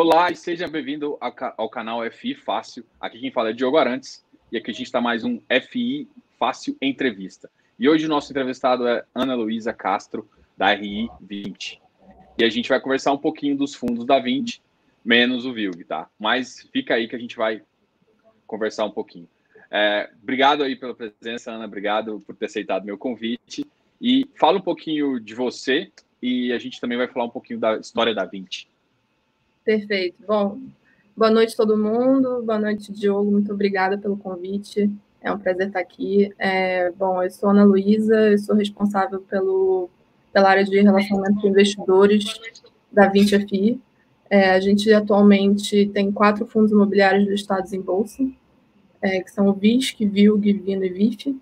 Olá e seja bem-vindo ao canal FI Fácil. Aqui quem fala é Diogo Arantes e aqui a gente está mais um FI Fácil Entrevista. E hoje o nosso entrevistado é Ana Luísa Castro, da RI 20. E a gente vai conversar um pouquinho dos fundos da 20, menos o VILG, tá? Mas fica aí que a gente vai conversar um pouquinho. É, obrigado aí pela presença, Ana. Obrigado por ter aceitado meu convite. E fala um pouquinho de você e a gente também vai falar um pouquinho da história da 20. Perfeito. Bom, boa noite todo mundo. Boa noite, Diogo. Muito obrigada pelo convite. É um prazer estar aqui. É, bom, eu sou Ana Luísa, eu sou responsável pelo, pela área de relacionamento com investidores da 20FI. É, a gente atualmente tem quatro fundos imobiliários listados em bolsa, é, que são o VISC, VILG, Vino e VIF.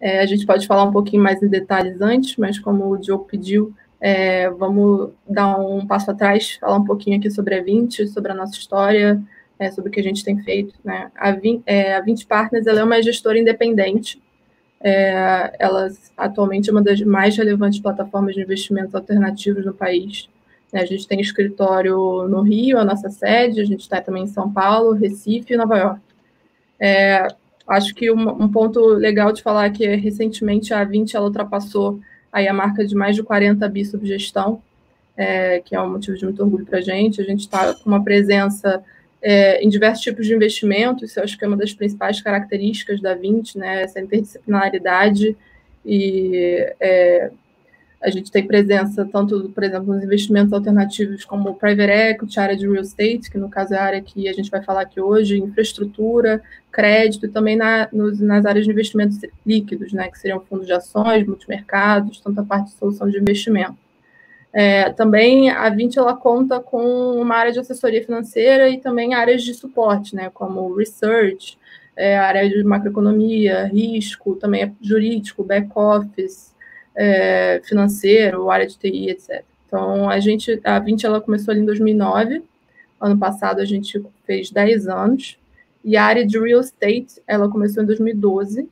É, a gente pode falar um pouquinho mais em detalhes antes, mas como o Diogo pediu, é, vamos dar um passo atrás, falar um pouquinho aqui sobre a 20, sobre a nossa história, é, sobre o que a gente tem feito. Né? A, 20, é, a 20 Partners é uma gestora independente, é, ela atualmente é uma das mais relevantes plataformas de investimentos alternativos no país. Né? A gente tem escritório no Rio, a nossa sede, a gente está também em São Paulo, Recife e Nova York. É, acho que um, um, ponto legal de falar é que recentemente a 20 ela ultrapassou aí a marca de mais de 40 bi sob gestão, é, que é um motivo de muito orgulho para a gente. A gente está com uma presença é, em diversos tipos de investimentos, isso eu acho que é uma das principais características da 20, né, essa interdisciplinaridade e é, a gente tem presença tanto, por exemplo, nos investimentos alternativos como private equity, área de real estate, que no caso é a área que a gente vai falar aqui hoje, infraestrutura, crédito e também na, nos, nas áreas de investimentos líquidos, né, que seriam fundos de ações, multimercados, tanta parte de solução de investimento. É, também a 20 ela conta com uma área de assessoria financeira e também áreas de suporte, né, como research, é, área de macroeconomia, risco, também é jurídico, back office, é, financeiro, área de TI, etc. Então, a gente, a 20 ela começou ali em 2009, ano passado a gente fez 10 anos, e a área de real estate, ela começou em 2012,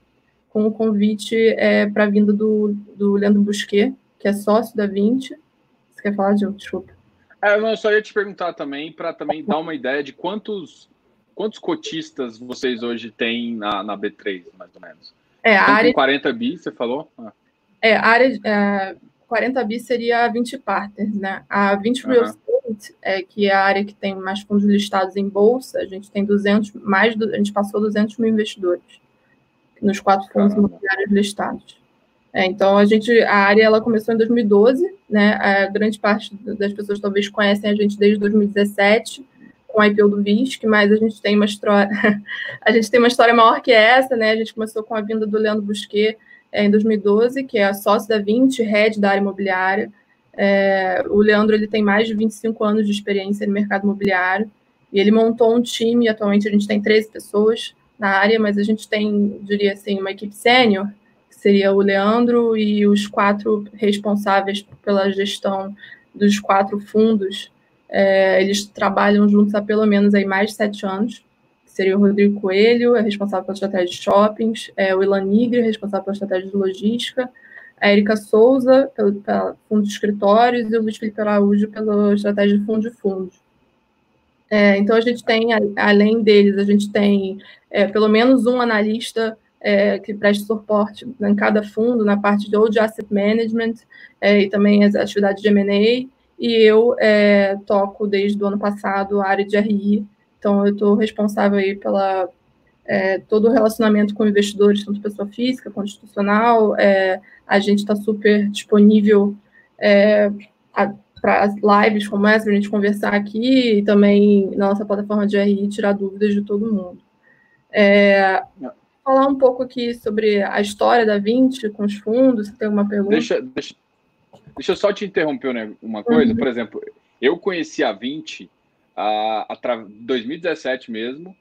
com o convite é, para a vinda do, do Leandro Busquet, que é sócio da 20. Você quer falar de outro? Desculpa. É, eu só ia te perguntar também, para também dar uma ideia de quantos, quantos cotistas vocês hoje têm na, na B3, mais ou menos. É, a área... 40 bi, você falou? Ah. É, a área é, 40 bi seria a 20 partners, né? A 20 uhum. real estate, é, que é a área que tem mais fundos listados em bolsa, a gente tem 200, mais, a gente passou 200 mil investidores nos quatro fundos imobiliários listados. É, então, a gente, a área ela começou em 2012, né? A grande parte das pessoas talvez conhecem a gente desde 2017, com a IPO do VISC, mas a gente tem uma história, a gente tem uma história maior que essa, né? A gente começou com a vinda do Leandro Busquet é, em 2012, que é a sócio da 20, head da área imobiliária. É, o Leandro ele tem mais de 25 anos de experiência no mercado imobiliário e ele montou um time. Atualmente a gente tem 13 pessoas na área, mas a gente tem, diria assim, uma equipe sênior, que seria o Leandro e os quatro responsáveis pela gestão dos quatro fundos. É, eles trabalham juntos há pelo menos aí mais de sete anos seria o Rodrigo Coelho, é responsável pela estratégia de shoppings, é o Ilan Nigre, responsável pela estratégia de logística, a Erika Souza, pelo, pelo fundo de escritórios, e o Luiz Felipe Araújo, pela estratégia de fundo de fundos. É, então, a gente tem, além deles, a gente tem é, pelo menos um analista é, que presta suporte em cada fundo, na parte de, ou de asset management é, e também as atividades de M&A, e eu é, toco desde o ano passado a área de RI, então, eu estou responsável aí pela é, todo o relacionamento com investidores, tanto pessoa física quanto institucional. É, a gente está super disponível é, para lives como essa, para a gente conversar aqui e também na nossa plataforma de RI tirar dúvidas de todo mundo. É, falar um pouco aqui sobre a história da 20 com os fundos, se tem alguma pergunta. Deixa, deixa, deixa eu só te interromper né, uma coisa. Uhum. Por exemplo, eu conheci a 20 a, a 2017 mesmo,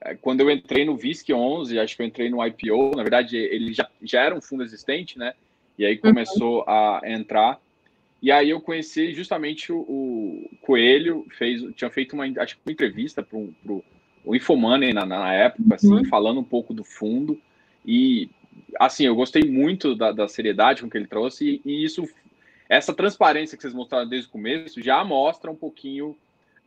é, quando eu entrei no VISC 11, acho que eu entrei no IPO, na verdade ele já, já era um fundo existente, né? E aí começou uhum. a entrar. E aí eu conheci justamente o, o, Coelho, fez, tinha feito uma, acho que uma entrevista para o Infomoney na, na época, assim, uhum. falando um pouco do fundo. E assim, eu gostei muito da, da seriedade com que ele trouxe, e, e, isso, essa transparência que vocês mostraram desde o começo já mostra um pouquinho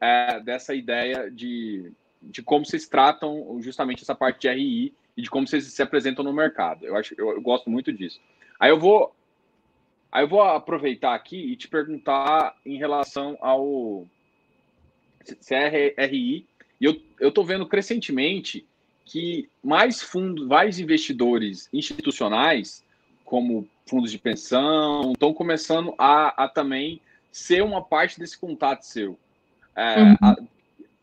é, dessa ideia de, de como vocês tratam justamente essa parte de RI e de como vocês se apresentam no mercado. Eu acho, eu, eu gosto muito disso. Aí eu vou, aí eu vou aproveitar aqui e te perguntar em relação ao CRI. E eu, tô vendo crescentemente que mais fundos, mais investidores institucionais, como fundos de pensão, estão começando a, a também ser uma parte desse contato seu. É, uhum. a,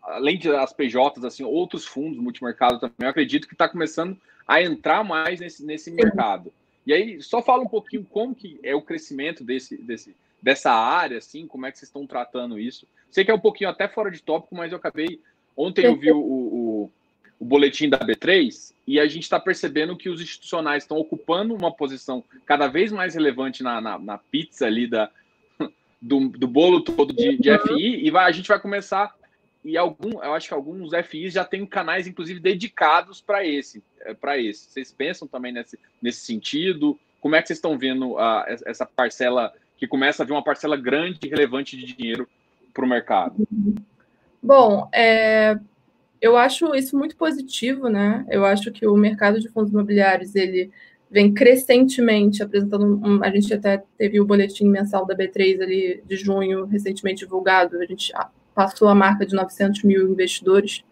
além das PJs, assim, outros fundos, multimercado também, eu acredito que está começando a entrar mais nesse, nesse mercado. E aí, só fala um pouquinho como que é o crescimento desse, desse, dessa área, assim, como é que vocês estão tratando isso. Sei que é um pouquinho até fora de tópico, mas eu acabei. Ontem eu vi o, o, o boletim da B3 e a gente está percebendo que os institucionais estão ocupando uma posição cada vez mais relevante na, na, na pizza ali da, do, do bolo todo de, de FI e vai, a gente vai começar e algum, eu acho que alguns FIs já têm canais, inclusive, dedicados para esse, é, para esse. Vocês pensam também nesse, nesse sentido? Como é que vocês estão vendo a, essa parcela que começa a vir uma parcela grande e relevante de dinheiro para o mercado? Bom, é, eu acho isso muito positivo, né? Eu acho que o mercado de fundos imobiliários ele vem crescentemente apresentando. Um, a gente até teve o boletim mensal da B3 ali de junho recentemente divulgado. A gente passou a marca de 900 mil investidores,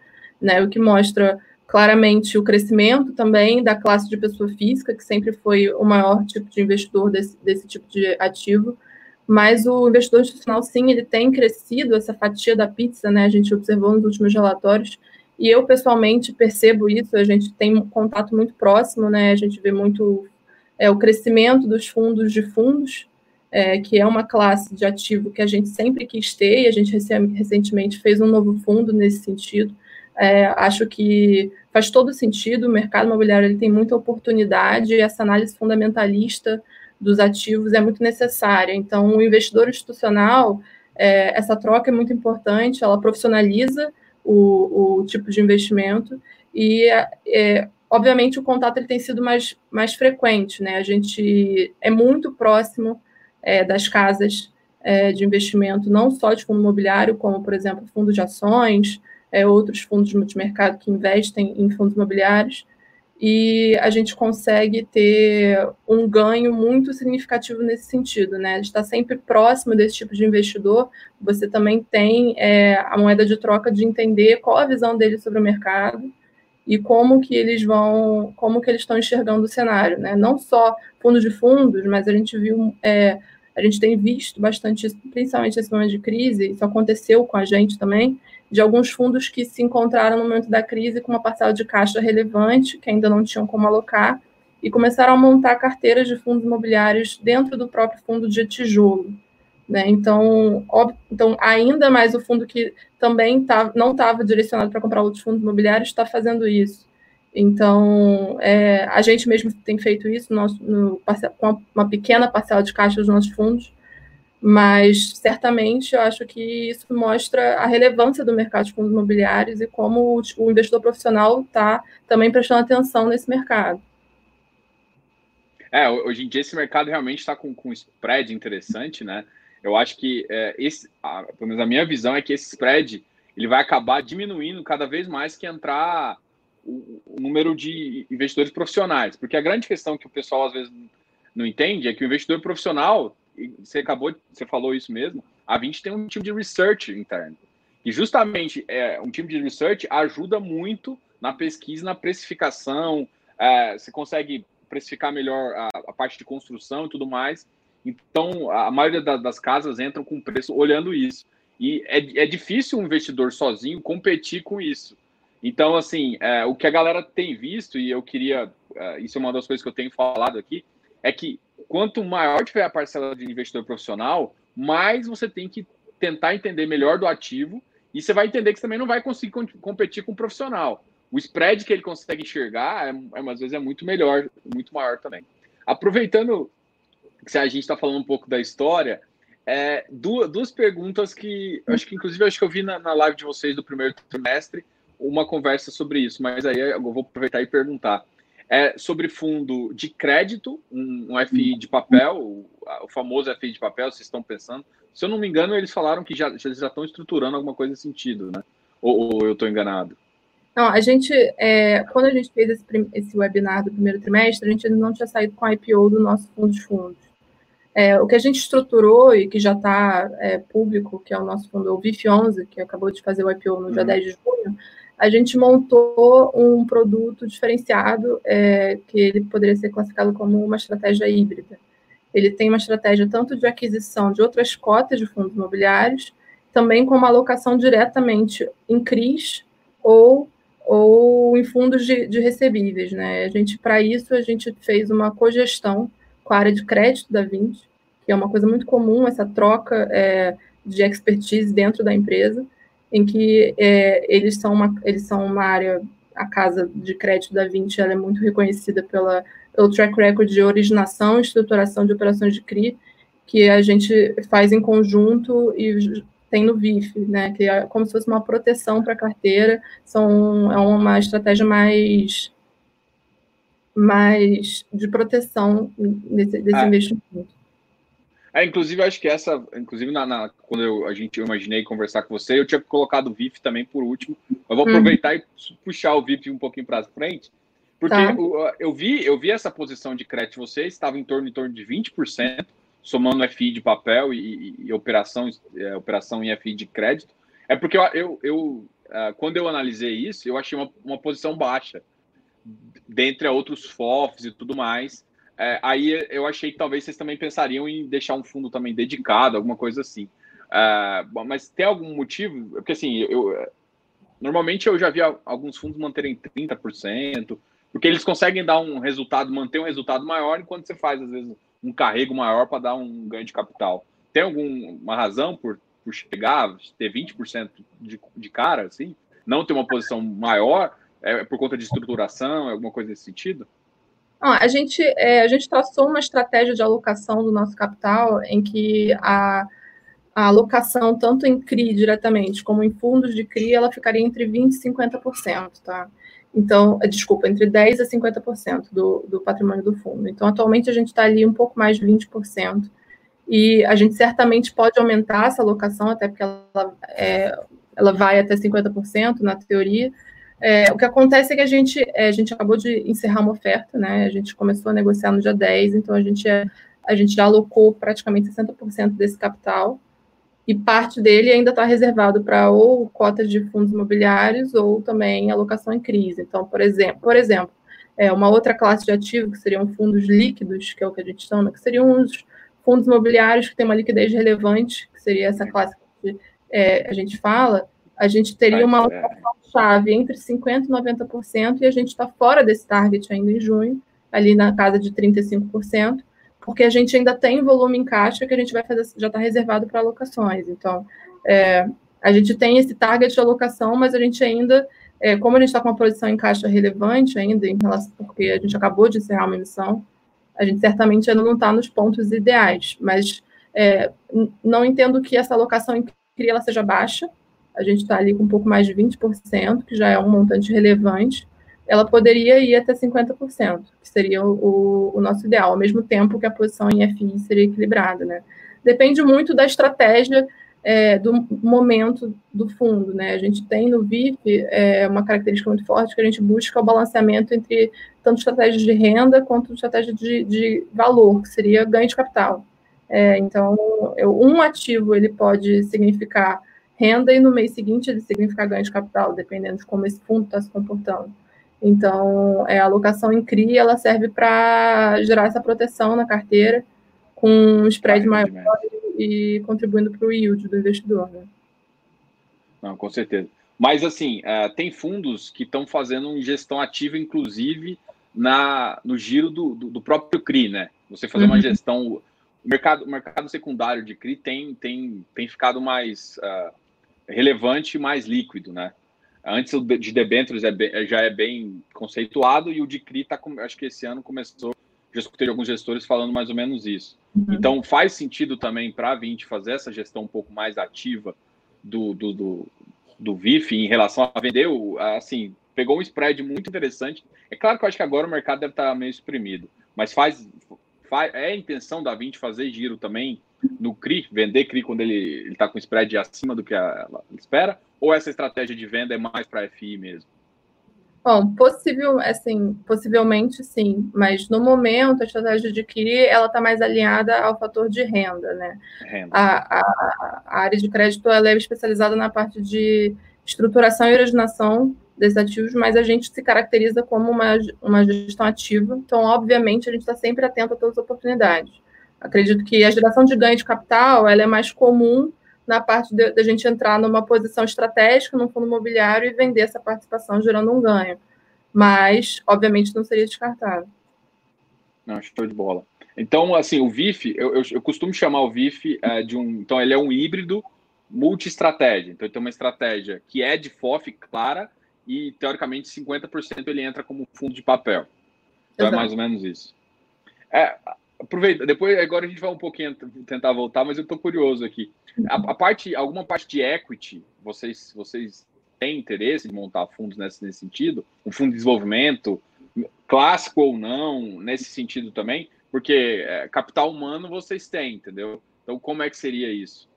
né, o que mostra claramente o crescimento também da classe de pessoa física, que sempre foi o maior tipo de investidor desse, desse tipo de ativo, mas o investidor institucional, sim, ele tem crescido, essa fatia da pizza, né, a gente observou nos últimos relatórios, e eu, pessoalmente, percebo isso, a gente tem um contato muito próximo, né, a gente vê muito é, o crescimento dos fundos de fundos, é, que é uma classe de ativo que a gente sempre quis ter, e a gente recentemente fez um novo fundo nesse sentido. É, acho que faz todo sentido, o mercado imobiliário ele tem muita oportunidade, e essa análise fundamentalista dos ativos é muito necessária. Então, o investidor institucional, é, essa troca é muito importante, ela profissionaliza o, o tipo de investimento, e é, obviamente o contato ele tem sido mais, mais frequente, né? A gente é muito próximo é, das casas é, de investimento, não só de fundo imobiliário, como, por exemplo, fundo de ações, é, outros fundos de multimercado que investem em fundos imobiliários, e a gente consegue ter um ganho muito significativo nesse sentido, né? A gente está sempre próximo desse tipo de investidor, você também tem é, a moeda de troca de entender qual a visão dele sobre o mercado, e como que eles vão, como que eles estão enxergando o cenário, né? Não só fundos de fundos, mas a gente viu, é, a gente tem visto bastante isso, principalmente nesse momento de crise, isso aconteceu com a gente também, de alguns fundos que se encontraram no momento da crise com uma parcela de caixa relevante, que ainda não tinham como alocar, e começaram a montar carteiras de fundos imobiliários dentro do próprio fundo de tijolo. Né? Então, óbvio, então, ainda mais o fundo que também tá, não estava direcionado para comprar outros fundos imobiliários está fazendo isso. Então, é, a gente mesmo tem feito isso no, no, com uma pequena parcela de caixa dos nossos fundos, mas certamente eu acho que isso mostra a relevância do mercado de fundos imobiliários e como o, investidor profissional está também prestando atenção nesse mercado. É, hoje em dia esse mercado realmente está com, com um spread interessante, né? Eu acho que é, esse, a, pelo menos a minha visão é que esse spread ele vai acabar diminuindo cada vez mais que entrar o, o, número de investidores profissionais, porque a grande questão que o pessoal às vezes não entende é que o investidor profissional, você acabou, você falou isso mesmo, a 20 tem um time de research interno. E justamente é, um time de research ajuda muito na pesquisa, na precificação, é, você consegue precificar melhor a, a parte de construção e tudo mais. Então, a maioria das casas entram com preço olhando isso. E é, é difícil um investidor sozinho competir com isso. Então, assim, é, o que a galera tem visto, e eu queria, é, isso é uma das coisas que eu tenho falado aqui, é que quanto maior tiver a parcela de investidor profissional, mais você tem que tentar entender melhor do ativo, e você vai entender que você também não vai conseguir competir com o profissional. O spread que ele consegue enxergar, é, é, às vezes, é muito melhor, muito maior também. Aproveitando se a gente está falando um pouco da história, é, duas, duas perguntas que acho que inclusive acho que eu vi na, na live de vocês do primeiro trimestre uma conversa sobre isso, mas aí eu vou aproveitar e perguntar. É sobre fundo de crédito, um, um FI de papel, o, o, famoso FI de papel, vocês estão pensando, Se eu não me engano, eles falaram que já, eles já estão estruturando alguma coisa nesse sentido, né? Ou, ou eu estou enganado? Não, a gente, é, quando a gente fez esse, esse, webinar do primeiro trimestre, a gente ainda não tinha saído com a IPO do nosso fundo de fundos. É, o que a gente estruturou e que já está é, público, que é o nosso fundo, o VIF11, que acabou de fazer o IPO no uhum. dia 10 de junho, a gente montou um produto diferenciado é, que ele poderia ser classificado como uma estratégia híbrida. Ele tem uma estratégia tanto de aquisição de outras cotas de fundos imobiliários, também com uma alocação diretamente em CRIs ou, ou em fundos de, de recebíveis. Né? A gente, para isso, a gente fez uma cogestão com a área de crédito da Vint, que é uma coisa muito comum, essa troca é, de expertise dentro da empresa, em que é, eles, são uma, eles são uma área, a casa de crédito da Vint ela é muito reconhecida pela pelo track record de originação e estruturação de operações de CRI, que a gente faz em conjunto e tem no VIF, né, que é como se fosse uma proteção para a carteira, são, é uma estratégia mais, mais de proteção desse, desse é. investimento. É, inclusive, acho que essa, inclusive, na, na, quando eu, a gente eu imaginei conversar com você, eu tinha colocado o VIF também por último. Eu vou uhum. aproveitar uhum. e puxar o VIF um pouquinho para frente, porque tá. eu, eu, vi, eu vi essa posição de crédito de vocês, estava em torno, em torno de 20%, somando FI de papel e, e, e operação, é, operação em FI de crédito. É porque eu, eu, eu uh, quando eu analisei isso, eu achei uma, uma posição baixa, dentre outros FOFs e tudo mais. É, aí eu achei que talvez vocês também pensariam em deixar um fundo também dedicado, alguma coisa assim. Bom, mas tem algum motivo? Porque assim, eu, normalmente eu já vi alguns fundos manterem 30%, porque eles conseguem dar um resultado, manter um resultado maior, enquanto você faz, às vezes, um carrego maior para dar um ganho de capital. Tem alguma razão por, por chegar, ter 20% de, de cara, assim? Não ter uma posição maior? É por conta de estruturação, é alguma coisa nesse sentido? A, gente, é, a gente traçou uma estratégia de alocação do nosso capital em que a, a alocação, tanto em CRI diretamente, como em fundos de CRI, ela ficaria entre 20% e 50%, tá? Então, eh, desculpa, entre 10% a 50% do, do patrimônio do fundo. Então, atualmente a gente está ali um pouco mais de 20%. E a gente certamente pode aumentar essa alocação, até porque ela, é, ela vai até 50% na teoria. É, o que acontece é que a gente, é, a gente acabou de encerrar uma oferta, né? A gente começou a negociar no dia 10, então a gente, é, a gente já alocou praticamente 60% desse capital e parte dele ainda está reservado para ou cotas de fundos imobiliários ou também alocação em crise. Então, por exemplo, por exemplo, é uma outra classe de ativo que seriam fundos líquidos, que é o que a gente chama, que seriam os fundos imobiliários que têm uma liquidez relevante, que seria essa classe que é, a gente fala, a gente teria uma chave entre 50% e 90%, e a gente está fora desse target ainda em junho, ali na casa de 35% porque a gente ainda tem volume em caixa que a gente vai fazer, já está reservado para alocações. Então, é, a gente tem esse target de alocação, mas a gente ainda, é, como a gente está com uma posição em caixa relevante ainda, em relação, porque a gente acabou de encerrar uma emissão, a gente certamente ainda não está nos pontos ideais, mas é, não entendo que essa alocação em CRI ela seja baixa, a gente está ali com um pouco mais de 20%, que já é um montante relevante, ela poderia ir até 50%, que seria o, o, nosso ideal, ao mesmo tempo que a posição em FI seria equilibrada, né? Depende muito da estratégia é, do momento do fundo, né? A gente tem no VIP é, uma característica muito forte que a gente busca o balanceamento entre tanto estratégia de renda quanto estratégia de, de valor, que seria ganho de capital. É, então, eu, um ativo ele pode significar renda e no mês seguinte ele significa ganho de capital, dependendo de como esse fundo está se comportando. Então, é, a alocação em CRI ela serve para gerar essa proteção na carteira com um spread ah, maior e, contribuindo para o yield do investidor. Né? Não, com certeza. Mas, assim, uh, tem fundos que estão fazendo gestão ativa, inclusive, na, no giro do, do, do próprio CRI, né? Você fazer uhum. uma gestão... O mercado, o mercado secundário de CRI tem, tem, tem ficado mais uh, relevante e mais líquido, né? Antes o de debêntures é bem, já é bem conceituado e o de CRI tá, acho que esse ano começou, já escutei alguns gestores falando mais ou menos isso. Uhum. Então faz sentido também para a 20 fazer essa gestão um pouco mais ativa do, do, do, do VIF em relação a vender, assim, pegou um spread muito interessante. É claro que eu acho que agora o mercado deve estar meio exprimido, mas faz, faz é a intenção da 20 fazer giro também no CRI, vender CRI quando ele está com spread acima do que ela espera? Ou essa estratégia de venda é mais para FI mesmo? Bom, possível, assim, possivelmente sim, mas no momento a estratégia de CRI ela está mais alinhada ao fator de renda, né? Renda. A, a, a, área de crédito ela é especializada na parte de estruturação e originação desses ativos, mas a gente se caracteriza como uma, uma gestão ativa, então, obviamente, a gente está sempre atento a todas as oportunidades. Acredito que a geração de ganho de capital ela é mais comum na parte da gente entrar numa posição estratégica no fundo imobiliário e vender essa participação gerando um ganho. Mas, obviamente, não seria descartável. Não, show de bola. Então, assim, o VIF, eu, eu, eu costumo chamar o VIF é, de um. Então, ele é um híbrido multi-estratégia. Então, ele tem uma estratégia que é de FOF clara e, teoricamente, 50% ele entra como fundo de papel. Então, Exato. é mais ou menos isso. É, aproveita, depois agora a gente vai um pouquinho tentar voltar, mas eu estou curioso aqui. A, a, parte, alguma parte de equity, vocês, vocês têm interesse em montar fundos nesse, nesse sentido? Um fundo de desenvolvimento, clássico ou não, nesse sentido também? Porque é, capital humano vocês têm, entendeu? Então, como é que seria isso?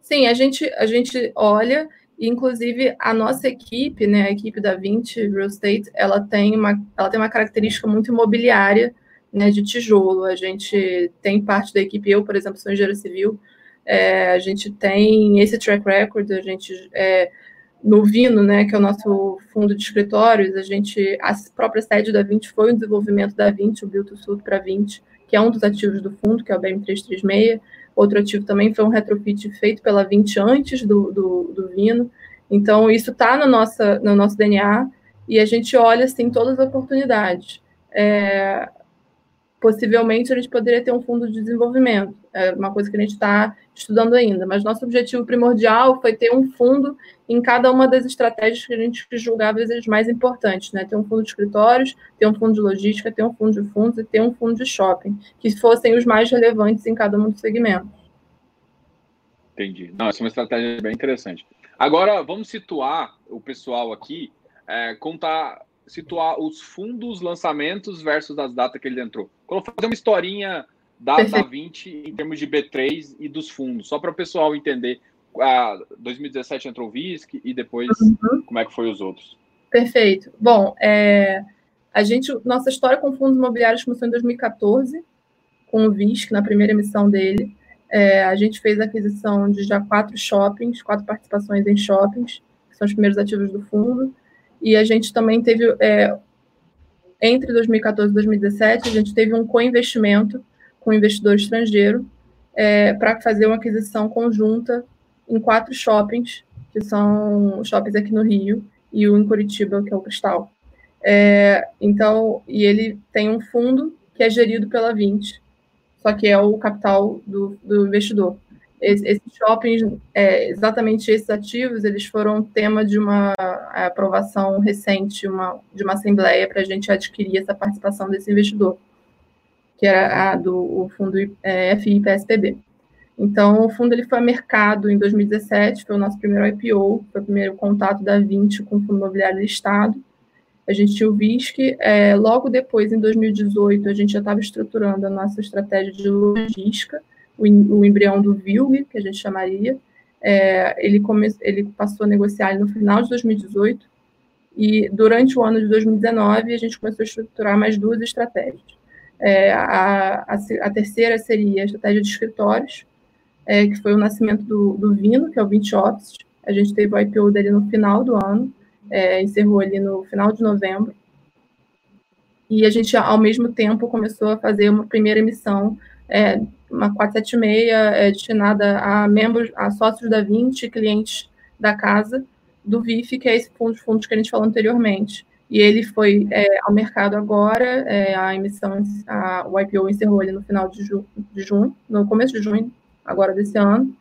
Sim, a gente, a gente olha, inclusive a nossa equipe, né, a equipe da 20 Real Estate, ela tem uma, ela tem uma característica muito imobiliária, né, de tijolo. A gente tem parte da equipe, eu, por exemplo, sou engenheiro civil, é, a gente tem esse track record, a gente é, no Vino, né, que é o nosso fundo de escritórios, a gente a própria sede da 20 foi o desenvolvimento da 20, o Build to Suit para 20, que é um dos ativos do fundo, que é o BM336. Outro ativo também foi um retrofit feito pela 20 antes do, do, do Vino. Então, isso está no, nossa, no nosso DNA e a gente olha, assim, todas as oportunidades. É, possivelmente a gente poderia ter um fundo de desenvolvimento, é uma coisa que a gente está estudando ainda, mas nosso objetivo primordial foi ter um fundo em cada uma das estratégias que a gente julgava as mais importantes, né? Ter um fundo de escritórios, ter um fundo de logística, ter um fundo de fundos e ter um fundo de shopping, que fossem os mais relevantes em cada um dos segmentos. Entendi. Não, essa é uma estratégia bem interessante. Agora, vamos situar o pessoal aqui, é, contar situar os fundos, lançamentos versus as datas que ele entrou. Vou fazer uma historinha da, da 20 em termos de B3 e dos fundos, só para o pessoal entender. A 2017 entrou o VISC e depois uhum. como é que foi os outros. Perfeito. Bom, é, a gente, nossa história com fundos imobiliários começou em 2014, com o VISC, na primeira emissão dele. É, a gente fez a aquisição de já quatro shoppings, quatro participações em shoppings, que são os primeiros ativos do fundo. E a gente também teve, é, entre 2014 e 2017, a gente teve um co-investimento com um investidor estrangeiro é, para fazer uma aquisição conjunta em quatro shoppings, que são shoppings aqui no Rio e o em Curitiba, que é o Cristal. É, então, e ele tem um fundo que é gerido pela 20, só que é o capital do, do investidor esses shoppings, é, exatamente esses ativos, eles foram tema de uma aprovação recente, uma, de uma assembleia para a gente adquirir essa participação desse investidor, que era a do o fundo é, FI-PSPB. Então, o fundo ele foi a mercado em 2017, foi o nosso primeiro IPO, foi o primeiro contato da 20 com o fundo imobiliário listado. A gente tinha o VISC. É, logo depois, em 2018, a gente já estava estruturando a nossa estratégia de logística, o, o embrião do VILG, que a gente chamaria. É, ele, come, ele passou a negociar no final de 2018 e durante o ano de 2019 a gente começou a estruturar mais duas estratégias. É, a, a, a, terceira seria a estratégia de escritórios, é, que foi o nascimento do, do Vino, que é o 20 Office. A gente teve o IPO dele no final do ano, é, encerrou ali no final de novembro. E a gente, ao mesmo tempo, começou a fazer uma primeira emissão é, uma 476 é destinada a membros, a sócios da 20, clientes da casa, do VIF, que é esse fundo de fundos que a gente falou anteriormente. E ele foi é, ao mercado agora, é, a emissão, a, o IPO encerrou ali no final de, ju, de junho, no começo de junho, agora desse ano.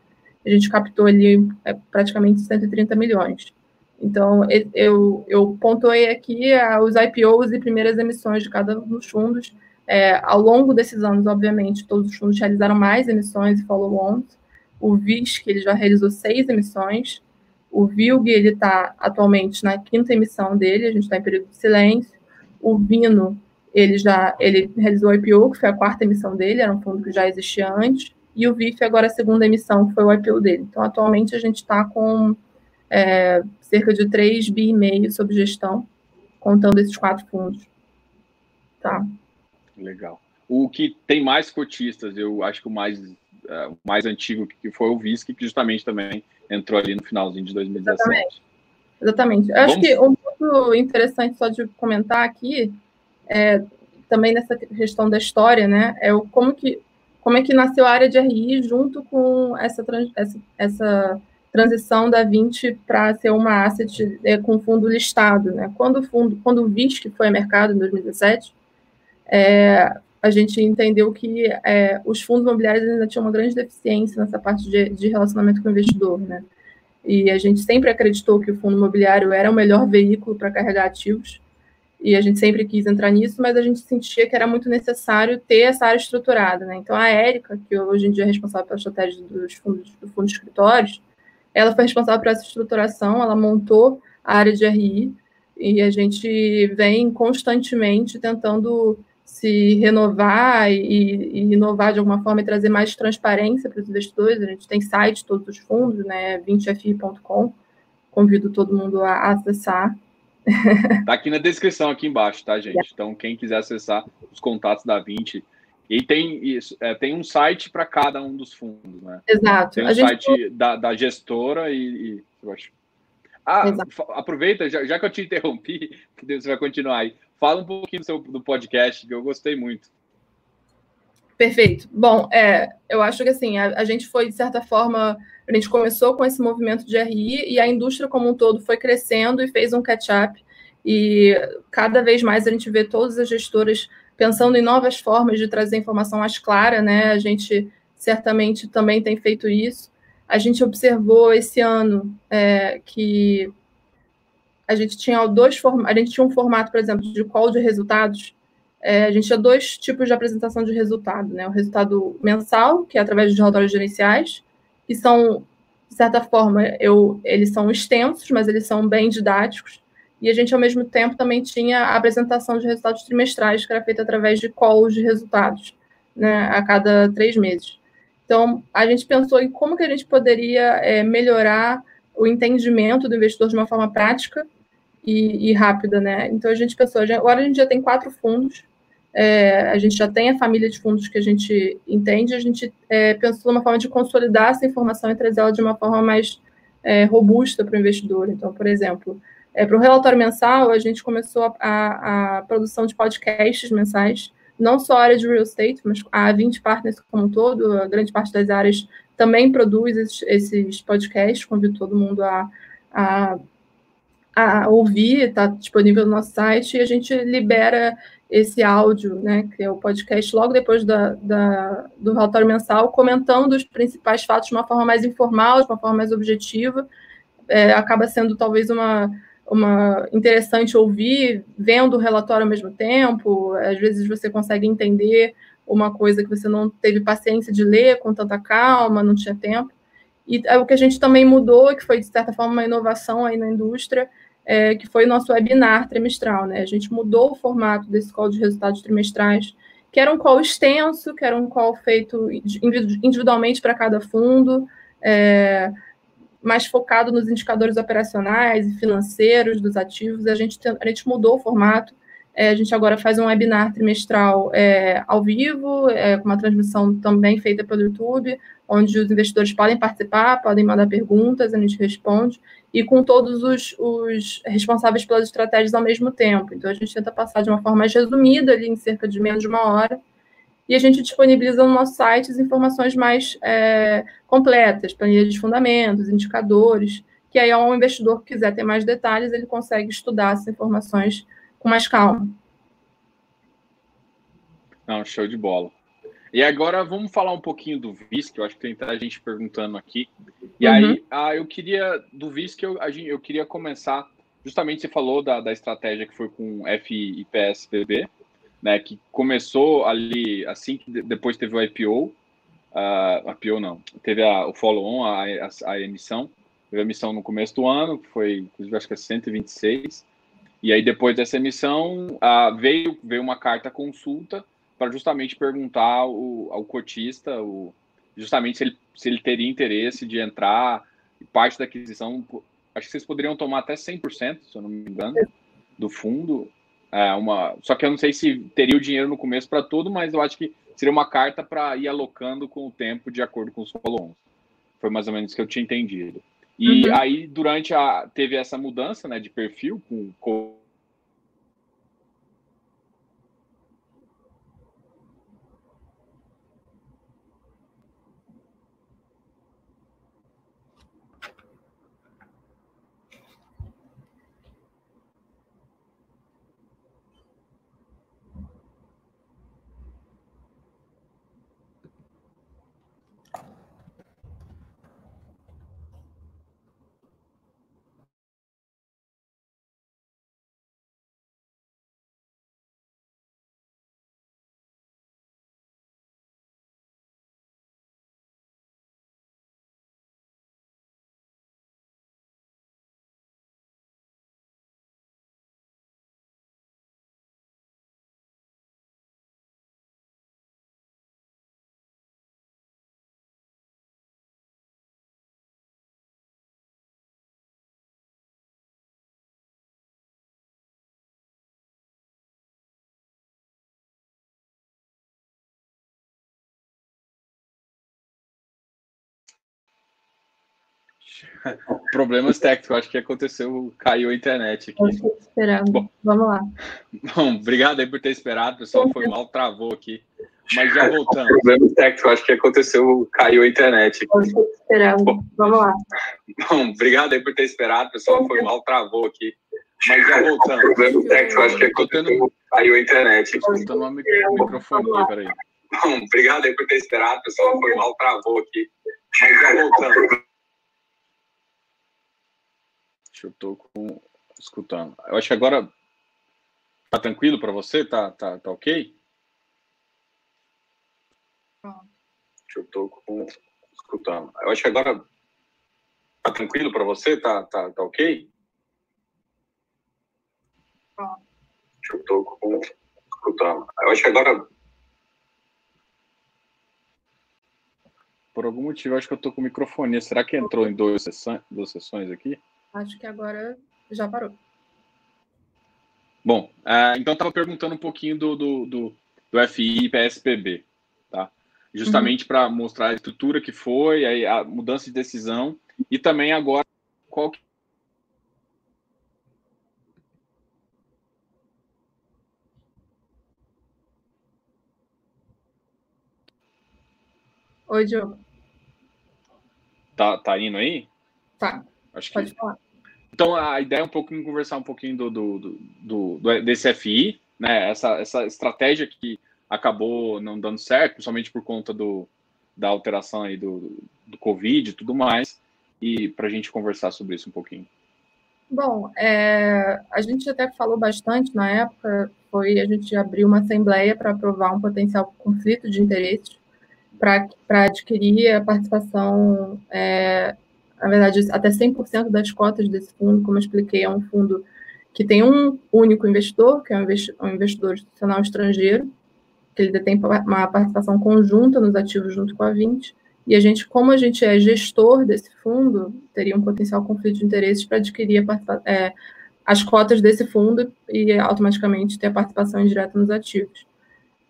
A gente captou ali é, praticamente 130 milhões. Então, eu, eu pontuei aqui os IPOs e primeiras emissões de cada um dos fundos, é, ao longo desses anos, obviamente, todos os fundos realizaram mais emissões e follow-ons. O VISC, ele já realizou seis emissões. O VILG, ele está atualmente na quinta emissão dele, a gente está em período de silêncio. O Vino, ele já ele realizou o IPO, que foi a quarta emissão dele, era um fundo que já existia antes. e o VIF agora a segunda emissão, que foi o IPO dele. Então, atualmente a gente está com é, cerca de 3 bi sob gestão, contando esses quatro fundos. Tá. Legal. O que tem mais cotistas, eu acho que o mais, uh, mais antigo que foi o VISC, que justamente também entrou ali no finalzinho de 2017. Exatamente. Exatamente. Eu Vamos... acho que um ponto interessante só de comentar aqui, é, também nessa questão da história, né, é o como que como é que nasceu a área de RI junto com essa, essa, essa transição da 20 para ser uma asset é, com fundo listado. Né? Quando o fundo, quando o VISC foi mercado em 2017, é, a gente entendeu que é, os fundos imobiliários ainda tinham uma grande deficiência nessa parte de, de, relacionamento com o investidor. Né? E a gente sempre acreditou que o fundo imobiliário era o melhor veículo para carregar ativos, e a gente sempre quis entrar nisso, mas a gente sentia que era muito necessário ter essa área estruturada. Né? Então, a Érica, que hoje em dia é responsável pela estratégia dos fundos, do fundo de escritórios, ela foi responsável por essa estruturação, ela montou a área de RI e a gente vem constantemente tentando se renovar e, e inovar de alguma forma e trazer mais transparência para os investidores. A gente tem site todos os fundos, né, 20fi.com. Convido todo mundo a acessar. Tá aqui na descrição aqui embaixo, tá, gente? Então, quem quiser acessar os contatos da 20, e tem isso, é, tem um site para cada um dos fundos, né? Exato. Tem um a site gente... da, da gestora e, e eu acho. Ah, Exato. aproveita, já, já, que eu te interrompi, você vai continuar aí. Fala um pouquinho do, seu, do podcast, que eu gostei muito. Perfeito. Bom, é, eu acho que assim, a, a, gente foi, de certa forma, a gente começou com esse movimento de RI e a indústria como um todo foi crescendo e fez um catch-up. E cada vez mais a gente vê todas as gestoras pensando em novas formas de trazer informação mais clara, né? A gente certamente também tem feito isso. A gente observou esse ano é, que a gente tinha dois a gente tinha um formato, por exemplo, de call de resultados. É, a gente tinha dois tipos de apresentação de resultado, né? O resultado mensal, que é através de relatórios gerenciais, que são, de certa forma, eu, eles são extensos, mas eles são bem didáticos e a gente, ao mesmo tempo, também tinha a apresentação de resultados trimestrais, que era feita através de calls de resultados, né, a cada três meses. Então, a gente pensou em como que a gente poderia é, melhorar o entendimento do investidor de uma forma prática e, e rápida, né? Então, a gente pensou, agora a gente já tem quatro fundos, é, a gente já tem a família de fundos que a gente entende, a gente é, pensou numa forma de consolidar essa informação e trazer ela de uma forma mais é, robusta para o investidor. Então, por exemplo, é, Para o relatório mensal, a gente começou a, a, a, produção de podcasts mensais, não só a área de real estate, mas a 20 Partners como um todo, a grande parte das áreas também produz esses, esses podcasts, convido todo mundo a, a, a ouvir, está disponível no nosso site, e a gente libera esse áudio, né, que é o podcast, logo depois da, da, do relatório mensal, comentando os principais fatos de uma forma mais informal, de uma forma mais objetiva, é, acaba sendo talvez uma uma interessante ouvir, vendo o relatório ao mesmo tempo. Às vezes você consegue entender uma coisa que você não teve paciência de ler com tanta calma, não tinha tempo. E é o que a gente também mudou, que foi de certa forma uma inovação aí na indústria, é, que foi o nosso webinar trimestral, né? A gente mudou o formato desse call de resultados trimestrais, que era um call extenso, que era um call feito individualmente para cada fundo. É, mais focado nos indicadores operacionais e financeiros dos ativos. A gente, a gente mudou o formato. É, a gente agora faz um webinar trimestral é, ao vivo, é, com uma transmissão também feita pelo YouTube, onde os investidores podem participar, podem mandar perguntas, a gente responde, e com todos os, os responsáveis pelas estratégias ao mesmo tempo. Então, a gente tenta passar de uma forma mais resumida, ali em cerca de menos de uma hora, e a gente disponibiliza no nosso site as informações mais é, completas, planilhas de fundamentos, indicadores, que aí, ao investidor que quiser ter mais detalhes, ele consegue estudar essas informações com mais calma. Não, show de bola. E agora vamos falar um pouquinho do VISC, eu acho que tem muita gente perguntando aqui. E uhum. aí, ah, eu queria, do VISC, eu, eu queria começar, justamente você falou da, da estratégia que foi com FIPSBB, né, que começou ali assim que depois teve o IPO, uh, IPO não, teve a, o follow-on, a, a, a, emissão, teve a emissão no começo do ano, que foi, inclusive, acho que é 126, e aí depois dessa emissão veio, veio uma carta consulta para justamente perguntar ao, ao cotista, o, justamente se ele, se ele teria interesse de entrar, parte da aquisição, acho que vocês poderiam tomar até 100%, se eu não me engano, do fundo. É uma, só que eu não sei se teria o dinheiro no começo para tudo, mas eu acho que seria uma carta para ir alocando com o tempo de acordo com os follow Foi mais ou menos o que eu tinha entendido. E uhum. aí, durante a. Teve essa mudança né, de perfil com Problemas técnicos, acho que aconteceu, caiu a internet aqui. Esperando. Bom, Vamos lá. Bom, obrigado aí por ter esperado, pessoal. Foi mal, travou aqui. Mas já voltando. Problemas técnicos, acho que aconteceu, caiu a internet aqui. Esperando. Bom, Vamos lá. Bom, obrigado aí por ter esperado, pessoal. Foi mal, travou aqui. Mas já voltando. Problemas técnicos, acho que aconteceu, caiu a internet. Escutando uma microfonia, peraí. Bom, obrigado aí por ter esperado, pessoal. Foi mal, travou aqui. Mas já voltando eu tô com, escutando. Eu acho que agora tá tranquilo para você? Tá, tá, tá ok? Pronto. Eu tô com, escutando. Eu acho que agora tá tranquilo para você? Tá, tá, tá ok? Pronto. Eu tô com, escutando. Eu acho que agora por algum motivo, eu acho que eu tô com microfone. Será que entrou em duas sessões aqui? Acho que agora já parou. Bom, uh, então estava perguntando um pouquinho do, do, do, do FI e PSPB, tá? Justamente uhum. para mostrar a estrutura que foi, a, a mudança de decisão e também agora qual que Oi, Diogo. Tá, tá indo aí? Tá. Acho Pode que... falar. Então, a ideia é um pouquinho conversar um pouquinho do, do, do, do, desse FI, né? Essa, essa estratégia que acabou não dando certo, principalmente por conta do, da alteração aí do, do Covid e tudo mais, e para a gente conversar sobre isso um pouquinho. Bom, é, a gente até falou bastante na época, foi a gente abriu uma assembleia para aprovar um potencial conflito de interesses para adquirir a participação é, na verdade, até 100% das cotas desse fundo, como eu expliquei, é um fundo que tem um único investidor, que é um investidor institucional estrangeiro, que ele detém uma participação conjunta nos ativos junto com a 20, e a gente, como a gente é gestor desse fundo, teria um potencial conflito de interesses para adquirir é, as cotas desse fundo e automaticamente ter a participação indireta nos ativos.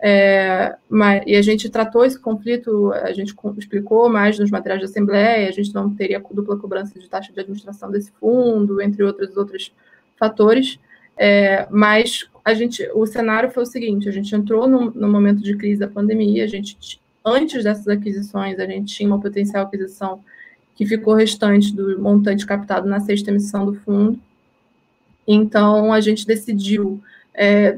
É, mas, e a gente tratou esse conflito, a gente explicou mais nos materiais de assembleia, a gente não teria dupla cobrança de taxa de administração desse fundo, entre outros outros fatores. É, mas a gente, o cenário foi o seguinte: a gente entrou no, no, momento de crise da pandemia, a gente antes dessas aquisições a gente tinha uma potencial aquisição que ficou restante do montante captado na sexta emissão do fundo. Então a gente decidiu é,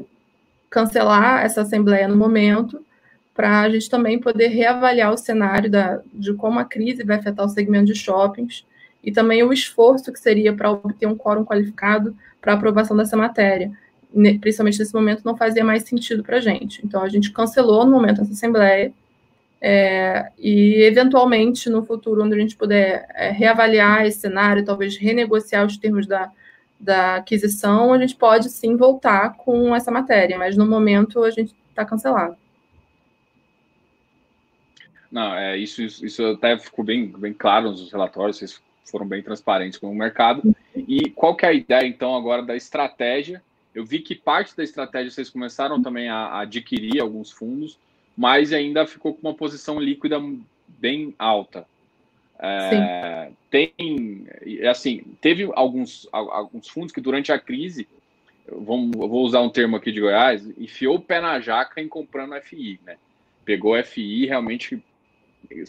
cancelar essa assembleia no momento, para a gente também poder reavaliar o cenário da, de como a crise vai afetar o segmento de shoppings e também o esforço que seria para obter um quórum qualificado para aprovação dessa matéria. Principalmente nesse momento, não fazia mais sentido para a gente. Então, a gente cancelou no momento essa assembleia é, e, eventualmente, no futuro, onde a gente puder é, reavaliar esse cenário, talvez renegociar os termos da, da aquisição, a gente pode sim voltar com essa matéria, mas no momento a gente está cancelado. Não, é, isso, isso, até ficou bem, bem claro nos relatórios, vocês foram bem transparentes com o mercado. E qual que é a ideia, então, agora da estratégia? Eu vi que parte da estratégia vocês começaram também a, a adquirir alguns fundos, mas ainda ficou com uma posição líquida bem alta. É, tem, assim, teve alguns, alguns fundos que durante a crise, vamos, vou usar um termo aqui de Goiás, enfiou o pé na jaca em comprando FI, né? Pegou FI, realmente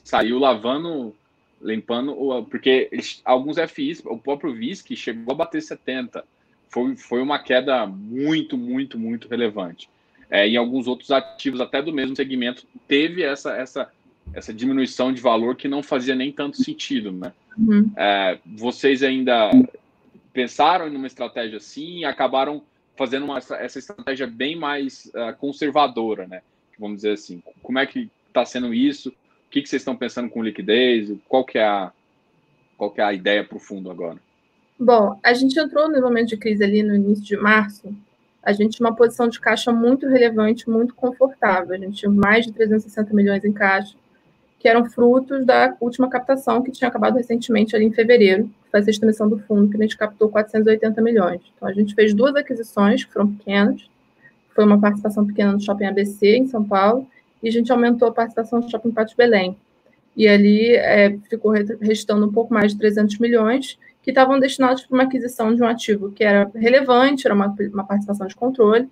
saiu lavando, limpando, porque eles, alguns FIs, o próprio VISC chegou a bater 70. Foi, foi uma queda muito, muito, muito relevante. É, em alguns outros ativos, até do mesmo segmento, teve essa, essa essa diminuição de valor que não fazia nem tanto sentido, né? Uhum. É, vocês ainda pensaram em uma estratégia assim e acabaram fazendo uma, essa estratégia bem mais uh, conservadora, né? Vamos dizer assim. Como é que está sendo isso? O que, que vocês estão pensando com liquidez? Qual que é a, qual que é a ideia para o fundo agora? Bom, a gente entrou no momento de crise ali no início de março, a gente tinha uma posição de caixa muito relevante, muito confortável. A gente tinha mais de 360 milhões em caixa que eram frutos da última captação que tinha acabado recentemente ali em fevereiro, que foi a extensão do fundo, que a gente captou 480 milhões. Então, a gente fez duas aquisições que foram pequenas, foi uma participação pequena no Shopping ABC, em São Paulo, e a gente aumentou a participação no Shopping Pátio Belém. E ali é, ficou restando um pouco mais de 300 milhões, que estavam destinados para uma aquisição de um ativo que era relevante, era uma, uma participação de controle,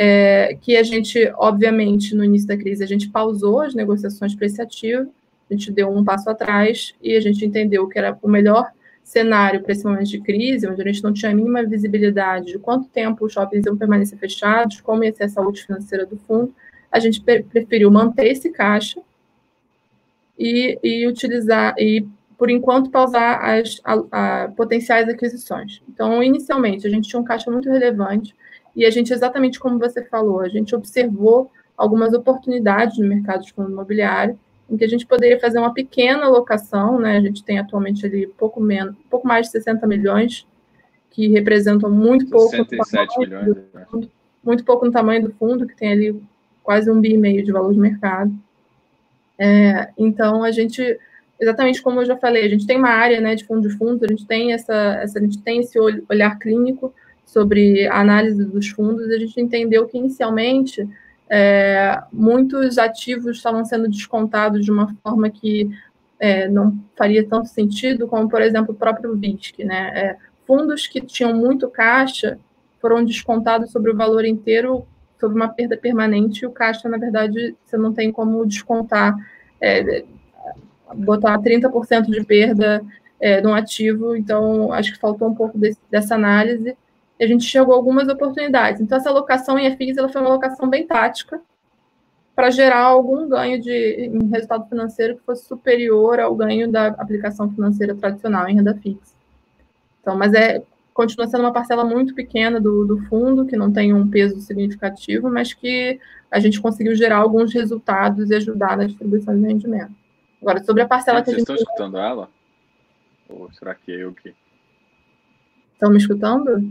é, que a gente, obviamente, no início da crise, a gente pausou as negociações para esse ativo, a gente deu um passo atrás e a gente entendeu que era o melhor cenário para esse momento de crise, onde a gente não tinha a mínima visibilidade de quanto tempo os shoppings iam permanecer fechados, como ia ser a saúde financeira do fundo, a gente preferiu manter esse caixa e, e utilizar, e por enquanto pausar as a, a, potenciais aquisições. Então, inicialmente, a gente tinha um caixa muito relevante, e a gente, exatamente como você falou, a gente observou algumas oportunidades no mercado de fundo imobiliário, em que a gente poderia fazer uma pequena alocação, né? A gente tem atualmente ali pouco menos, pouco mais de 60 milhões, que representam muito pouco 67 milhões, né? fundo, muito pouco no tamanho do fundo, que tem ali quase um bi e meio de valor de mercado. É, então a gente, exatamente como eu já falei, a gente tem uma área né, de fundo de fundo, a gente tem essa, essa a gente tem esse olhar clínico sobre a análise dos fundos, a gente entendeu que inicialmente é, muitos ativos estavam sendo descontados de uma forma que é, não faria tanto sentido, como, por exemplo, o próprio VISC. Né? É, fundos que tinham muito caixa foram descontados sobre o valor inteiro, sobre uma perda permanente, e o caixa, na verdade, você não tem como descontar, é, botar 30% de perda é, no ativo, então acho que faltou um pouco desse, dessa análise a gente chegou a algumas oportunidades. Então, essa alocação em FIIs ela foi uma alocação bem tática para gerar algum ganho de em resultado financeiro que fosse superior ao ganho da aplicação financeira tradicional em renda fixa. Então, mas é continua sendo uma parcela muito pequena do, do fundo, que não tem um peso significativo, mas que a gente conseguiu gerar alguns resultados e ajudar na distribuição de rendimento. Agora, sobre a parcela Vocês que a gente... estão escutando ela? Ou será que é eu que... Estão me escutando?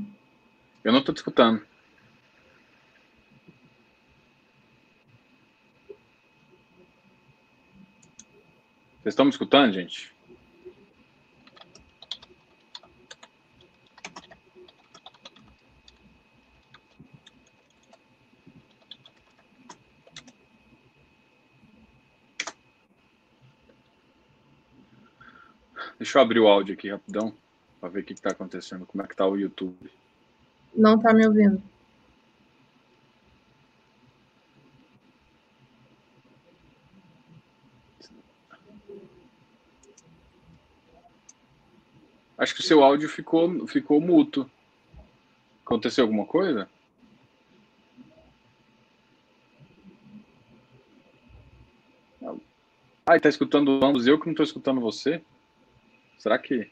Eu não estou te escutando. Vocês estão me escutando, gente? Deixa eu abrir o áudio aqui rapidão para ver o que está acontecendo, como é que está o YouTube. Não está me ouvindo. Acho que o seu áudio ficou, ficou muto. Aconteceu alguma coisa? Ah, está escutando ambos eu que não estou escutando você? Será que.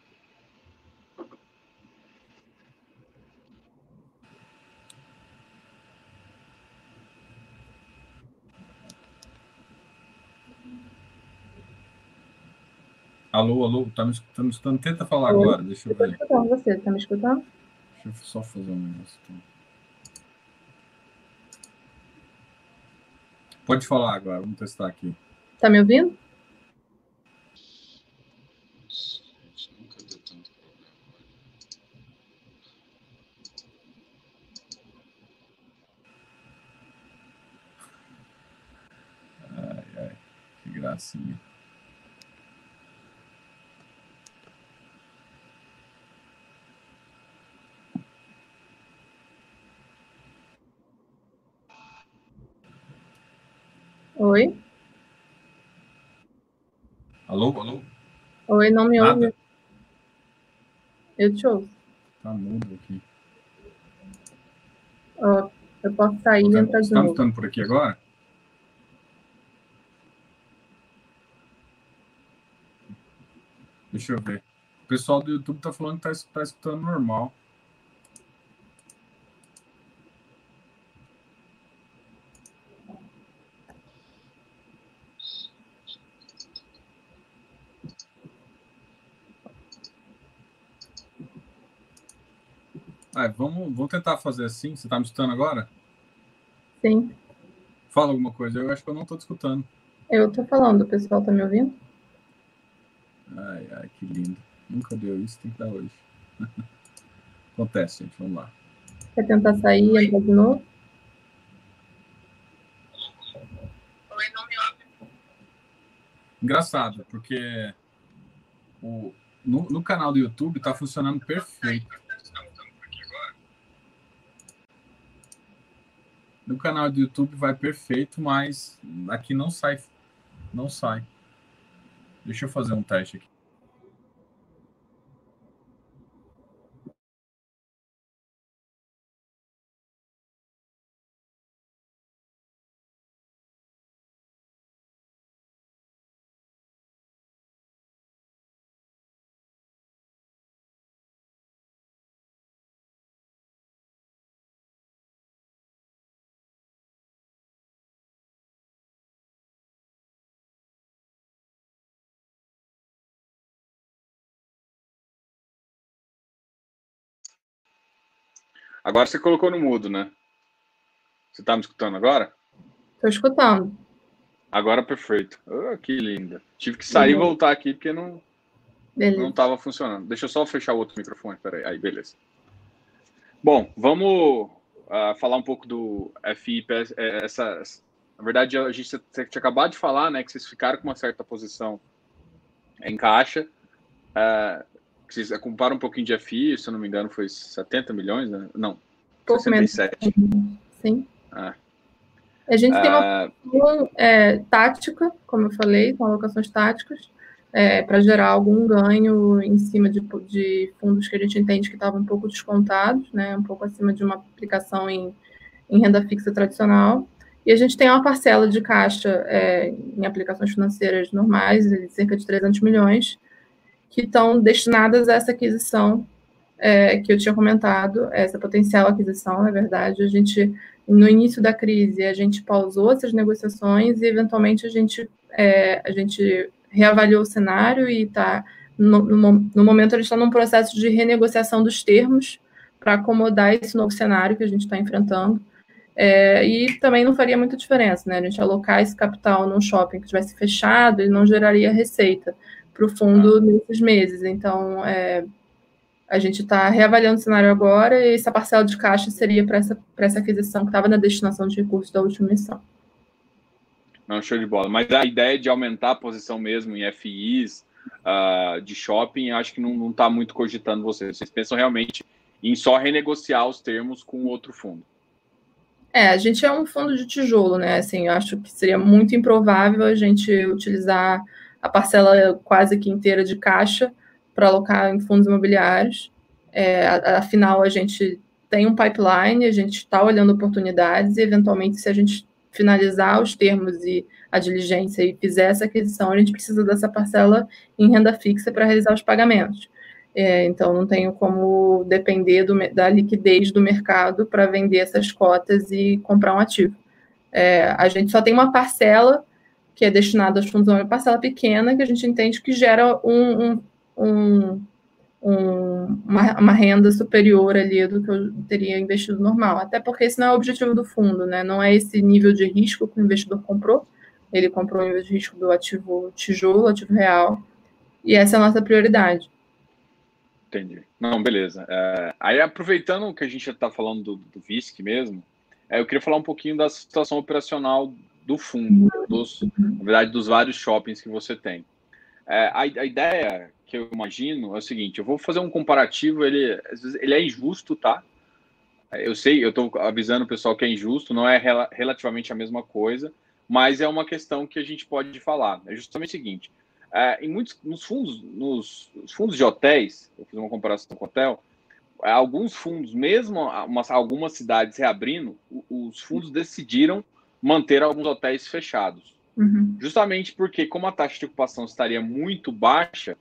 Alô, alô, tá me, tá me escutando? Tenta falar agora, deixa eu ver. Eu tô escutando você, tá me escutando? Deixa eu só fazer um negócio aqui. Pode falar agora, vamos testar aqui. Tá me ouvindo? Ai, ai, que gracinha. Oi? Alô, alô? Oi, não me Nada. ouve. Eu te ouço. Tá mudo aqui. Ó, eu posso sair e entrar de Tá novo. escutando por aqui agora? Deixa eu ver. O pessoal do YouTube tá falando que tá, tá escutando normal. Ah, vamos, vamos tentar fazer assim. Você tá me escutando agora? Sim, Fala alguma coisa. Eu acho que eu não tô te escutando. eu tô falando, o pessoal tá me ouvindo? Ai, ai, que lindo. Nunca deu isso, tem que dar hoje. Acontece, gente. Vamos lá. Quer tentar sair e entrar de novo? Engraçado, porque o, no, no canal do YouTube tá funcionando perfeito. No canal do YouTube vai perfeito, mas aqui não sai. Não sai. Deixa eu fazer um teste aqui. Agora você colocou no mudo, né? Você tá me escutando agora? Tô escutando. Agora perfeito. Ah, que linda. Tive que sair e Uhum. voltar aqui porque não Beleza. não estava funcionando. Deixa eu só fechar o outro microfone. Peraí. Aí, beleza. Bom, vamos ah, falar um pouco do FIPS. é, essa, na verdade, a gente tinha acabado de falar, né, que vocês ficaram com uma certa posição em caixa. Que vocês ocuparam um pouquinho de FI, se eu não me engano, foi 70 milhões, né? Não, Pouco menos. 67. Sim. Ah. A gente tem uma Ah, posição é, tática, como eu falei, com alocações táticas, para gerar algum ganho em cima de, de fundos que a gente entende que estavam um pouco descontados, né, um pouco acima de uma aplicação em, em renda fixa tradicional. E a gente tem uma parcela de caixa é, em aplicações financeiras normais, cerca de 300 milhões, que estão destinadas a essa aquisição é, que eu tinha comentado, essa potencial aquisição, na verdade. A gente, no início da crise, a gente pausou essas negociações e, eventualmente, a gente, é, a gente reavaliou o cenário e está, no, no, no, momento, a gente está num processo de renegociação dos termos para acomodar esse novo cenário que a gente está enfrentando. É, e também não faria muita diferença, né? A gente alocar esse capital num shopping que tivesse fechado e não geraria receita para o fundo nesses meses. Então, é, a gente está reavaliando o cenário agora e essa parcela de caixa seria para essa, essa aquisição que estava na destinação de recursos da última missão. Não, show de bola. Mas a ideia de aumentar a posição mesmo em FIs uh, de shopping, acho que não está muito cogitando vocês. Vocês pensam realmente em só renegociar os termos com outro fundo. É, a gente é um fundo de tijolo, né? Assim, eu acho que seria muito improvável a gente utilizar a parcela quase que inteira de caixa para alocar em fundos imobiliários. É, afinal, a gente tem um pipeline, a gente está olhando oportunidades e, eventualmente, se a gente finalizar os termos e a diligência e fizer essa aquisição, a gente precisa dessa parcela em renda fixa para realizar os pagamentos. É, então, não tenho como depender do, da liquidez do mercado para vender essas cotas e comprar um ativo. É, a gente só tem uma parcela que é destinada aos fundos, uma parcela pequena que a gente entende que gera um, um, um, uma, uma, renda superior ali do que eu teria investido normal. Até porque esse não é o objetivo do fundo, né? Não é esse nível de risco que o investidor comprou. Ele comprou o nível de risco do ativo tijolo, ativo real. E essa é a nossa prioridade. Entendi. Não, beleza. É, aí, aproveitando que a gente já está falando do, do VISC mesmo, é, eu queria falar um pouquinho da situação operacional do fundo, dos, na verdade, dos vários shoppings que você tem. É, a, a, ideia que eu imagino é o seguinte: eu vou fazer um comparativo, ele, ele é injusto, tá? Eu sei, eu estou avisando o pessoal que é injusto, não é rel relativamente a mesma coisa, mas é uma questão que a gente pode falar. É justamente o seguinte: é, em muitos nos fundos, nos fundos de hotéis, eu fiz uma comparação com hotel, é, alguns fundos, mesmo umas, algumas cidades reabrindo, os fundos decidiram manter alguns hotéis fechados. Uhum. Justamente porque, como a taxa de ocupação estaria muito baixa,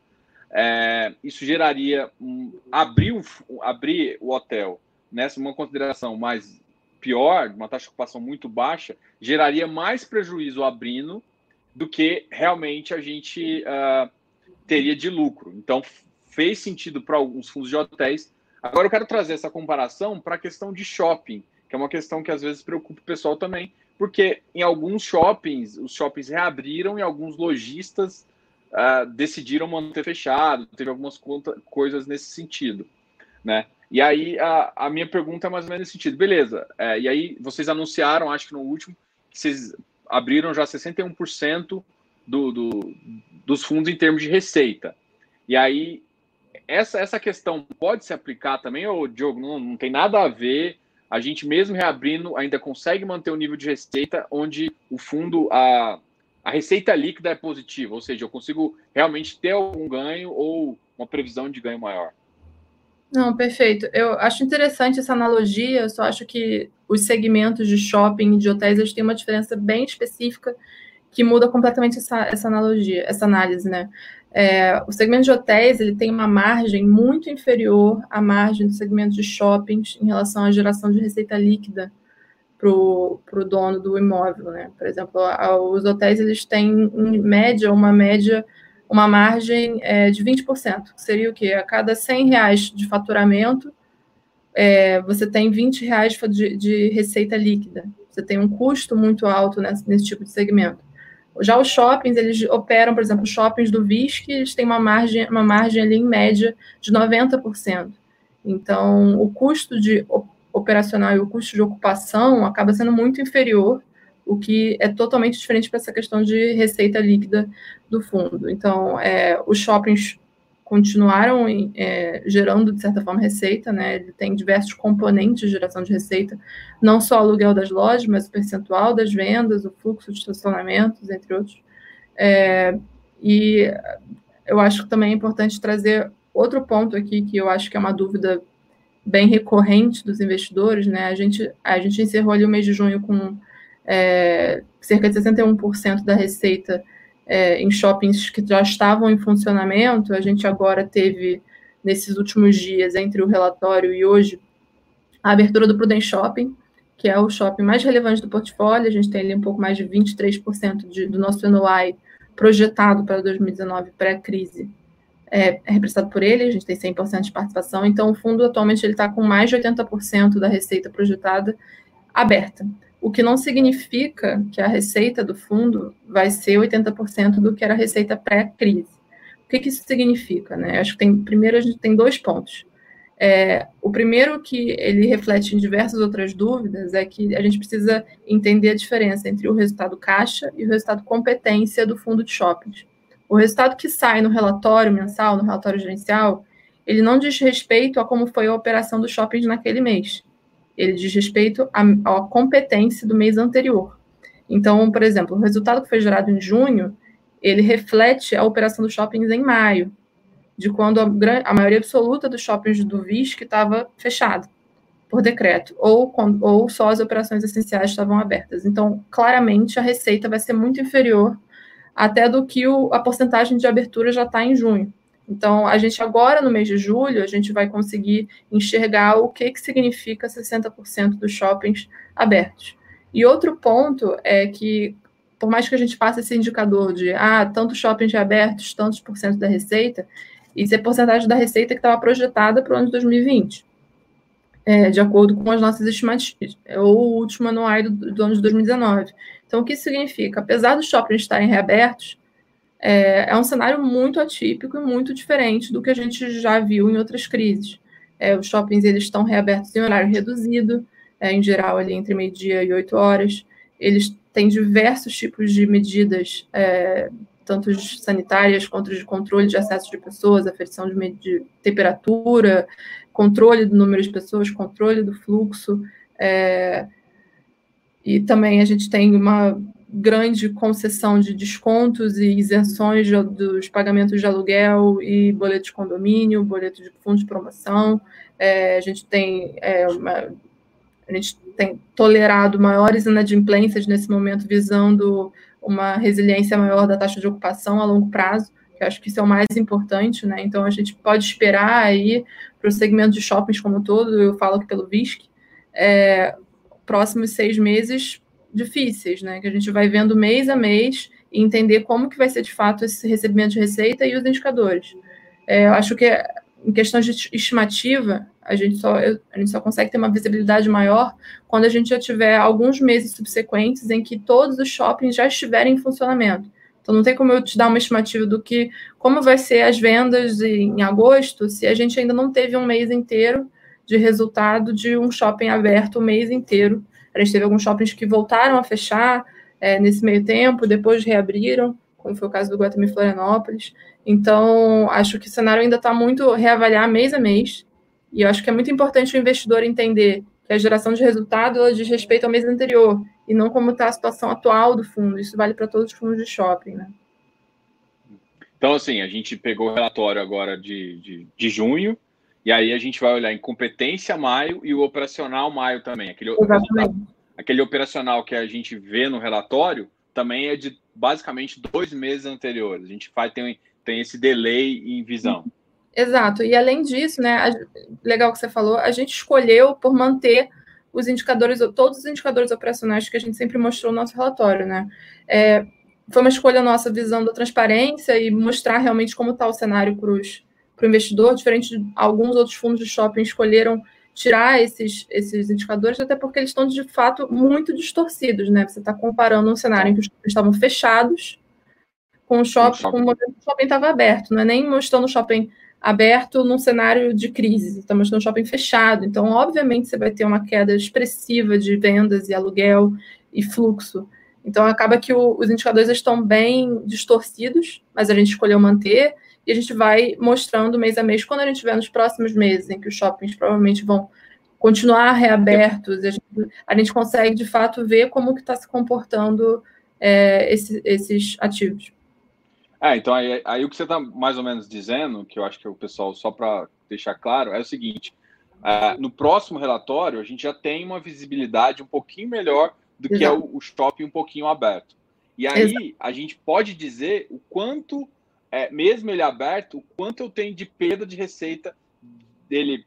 é, isso geraria um, abrir, abrir o hotel nessa uma consideração mais pior, uma taxa de ocupação muito baixa, geraria mais prejuízo abrindo do que realmente a gente uh, teria de lucro. Então, fez sentido para alguns fundos de hotéis. Agora, eu quero trazer essa comparação para a questão de shopping, que é uma questão que às vezes preocupa o pessoal também, porque em alguns shoppings, os shoppings reabriram e alguns lojistas uh, decidiram manter fechado, teve algumas conta, coisas nesse sentido, né? E aí a, a, minha pergunta é mais ou menos nesse sentido, beleza? É, e aí vocês anunciaram, acho que no último, que vocês abriram já 61% do, do, dos fundos em termos de receita. E aí essa, essa questão pode se aplicar também, ou Diogo, não, não tem nada a ver a gente mesmo reabrindo ainda consegue manter o nível de receita onde o fundo, a, a receita líquida é positiva, ou seja, eu consigo realmente ter algum ganho ou uma previsão de ganho maior. Não, perfeito. Eu acho interessante essa analogia, eu só acho que os segmentos de shopping e de hotéis eles têm uma diferença bem específica que muda completamente essa, essa analogia, essa análise, né? É, o segmento de hotéis ele tem uma margem muito inferior à margem do segmento de shoppings em relação à geração de receita líquida para o dono do imóvel, né? Por exemplo, os hotéis eles têm em média uma média uma margem é, de 20%, que seria o quê? A cada 100 reais de faturamento, é, você tem 20 reais de, de, receita líquida. Você tem um custo muito alto nesse, nesse tipo de segmento. Já os shoppings, eles operam, por exemplo, os shoppings do VISC, eles têm uma margem, uma margem ali em média de 90%. Então, o custo de operacional e o custo de ocupação acaba sendo muito inferior, o que é totalmente diferente para essa questão de receita líquida do fundo. Então, é, os shoppings continuaram é, gerando, de certa forma, receita, né? Ele tem diversos componentes de geração de receita, não só o aluguel das lojas, mas o percentual das vendas, o fluxo de estacionamentos, entre outros. É, e eu acho que também é importante trazer outro ponto aqui, que eu acho que é uma dúvida bem recorrente dos investidores, né? A gente, a gente encerrou ali o mês de junho com é, cerca de 61% da receita é, em shoppings que já estavam em funcionamento. A gente agora teve, nesses últimos dias, entre o relatório e hoje, a abertura do Prudent Shopping, que é o shopping mais relevante do portfólio. A gente tem ali um pouco mais de 23% de, do nosso NOI projetado para 2019 pré-crise. É, é, representado por ele, a gente tem 100% de participação, então o fundo atualmente ele está com mais de 80% da receita projetada aberta o que não significa que a receita do fundo vai ser 80% do que era a receita pré-crise. O que, que, isso significa? Né? Acho que tem, primeiro a gente tem dois pontos. É, o primeiro que ele reflete em diversas outras dúvidas é que a gente precisa entender a diferença entre o resultado caixa e o resultado competência do fundo de shoppings. O resultado que sai no relatório mensal, no relatório gerencial, ele não diz respeito a como foi a operação dos shoppings naquele mês ele diz respeito à, à competência do mês anterior. Então, por exemplo, o resultado que foi gerado em junho, ele reflete a operação dos shoppings em maio, de quando a, a maioria absoluta dos shoppings do VISC estava fechado por decreto, ou, ou só as operações essenciais estavam abertas. Então, claramente, a receita vai ser muito inferior até do que o, a porcentagem de abertura já está em junho. Então, a gente agora, no mês de julho, a gente vai conseguir enxergar o que, que significa 60% dos shoppings abertos. E outro ponto é que, por mais que a gente passe esse indicador de ah, tantos shoppings abertos, tantos por cento da receita, isso é porcentagem da receita que estava projetada para o ano de 2020, é, de acordo com as nossas estimativas, ou o último anual do, do ano de 2019. Então, o que isso significa? Apesar dos shoppings estarem reabertos, é, é um cenário muito atípico e muito diferente do que a gente já viu em outras crises. É, os shoppings eles estão reabertos em horário reduzido, é, em geral ali entre meio-dia e oito horas. Eles tem diversos tipos de medidas, é, tanto sanitárias quanto de controle de acesso de pessoas, aferição de, de temperatura, controle do número de pessoas, controle do fluxo. É, e também a gente tem uma grande concessão de descontos e isenções de, dos pagamentos de aluguel e boleto de condomínio, boleto de fundo de promoção. É, a gente tem é, uma, a gente tem tolerado maiores inadimplências nesse momento, visando uma resiliência maior da taxa de ocupação a longo prazo, que acho que isso é o mais importante, né? Então a gente pode esperar aí para o segmento de shoppings como um todo, eu falo aqui pelo VISC, é, próximos seis meses difíceis, né? Que a gente vai vendo mês a mês e entender como que vai ser de fato esse recebimento de receita e os indicadores. É, eu acho que em questão de estimativa, a gente, só, a gente só consegue ter uma visibilidade maior quando a gente já tiver alguns meses subsequentes em que todos os shoppings já estiverem em funcionamento. Então não tem como eu te dar uma estimativa do que como vai ser as vendas em agosto se a gente ainda não teve um mês inteiro de resultado de um shopping aberto o mês inteiro a gente teve alguns shoppings que voltaram a fechar é, nesse meio tempo, depois reabriram, como foi o caso do Guatemi Florianópolis. Então, acho que o cenário ainda está muito reavaliar mês a mês. E eu acho que é muito importante o investidor entender que a geração de resultado ela diz respeito ao mês anterior e não como está a situação atual do fundo. Isso vale para todos os fundos de shopping, né? Então, assim, a gente pegou o relatório agora de, de, de junho, e aí a gente vai olhar em competência maio e o operacional maio também. Aquele, aquele operacional que a gente vê no relatório também é de basicamente dois meses anteriores. A gente faz, tem, tem esse delay em visão. Exato. E além disso, né, a, legal que você falou, a gente escolheu por manter os indicadores, todos os indicadores operacionais que a gente sempre mostrou no nosso relatório, né? É, foi uma escolha nossa visão da transparência e mostrar realmente como está o cenário para os para o investidor, diferente de alguns outros fundos de shopping escolheram tirar esses, esses indicadores, até porque eles estão, de fato, muito distorcidos, né? Você está comparando um cenário em que os shoppings estavam fechados com o shopping, com o momento que o shopping estava aberto, não é nem mostrando o shopping aberto num cenário de crise, está mostrando o shopping fechado. Então, obviamente, você vai ter uma queda expressiva de vendas e aluguel e fluxo. Então, acaba que o, os indicadores estão bem distorcidos, mas a gente escolheu manter e a gente vai mostrando mês a mês, quando a gente tiver nos próximos meses, em que os shoppings provavelmente vão continuar reabertos, a gente, a gente consegue, de fato, ver como que está se comportando é, esse, esses ativos. É, então aí, aí o que você está mais ou menos dizendo, que eu acho que o pessoal, só para deixar claro, é o seguinte, uh, no próximo relatório, a gente já tem uma visibilidade um pouquinho melhor do Exato. que é o, o shopping um pouquinho aberto. E aí Exato. a gente pode dizer o quanto é, mesmo ele aberto, o quanto eu tenho de perda de receita dele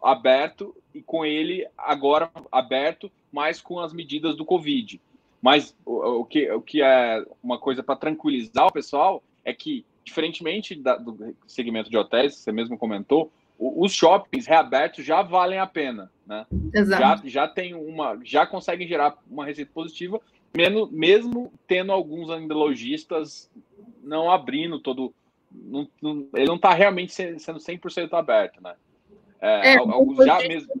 aberto e com ele agora aberto, mas com as medidas do Covid. Mas o, o que, o que é uma coisa para tranquilizar o pessoal é que, diferentemente da, do segmento de hotéis, que você mesmo comentou, os shoppings reabertos já valem a pena, né? Exato. Já, já tem uma, já conseguem gerar uma receita positiva, mesmo, mesmo tendo alguns lojistas não abrindo todo. Não, não, ele não está realmente sendo 100% aberto, né? É, é, alguns já mesmo.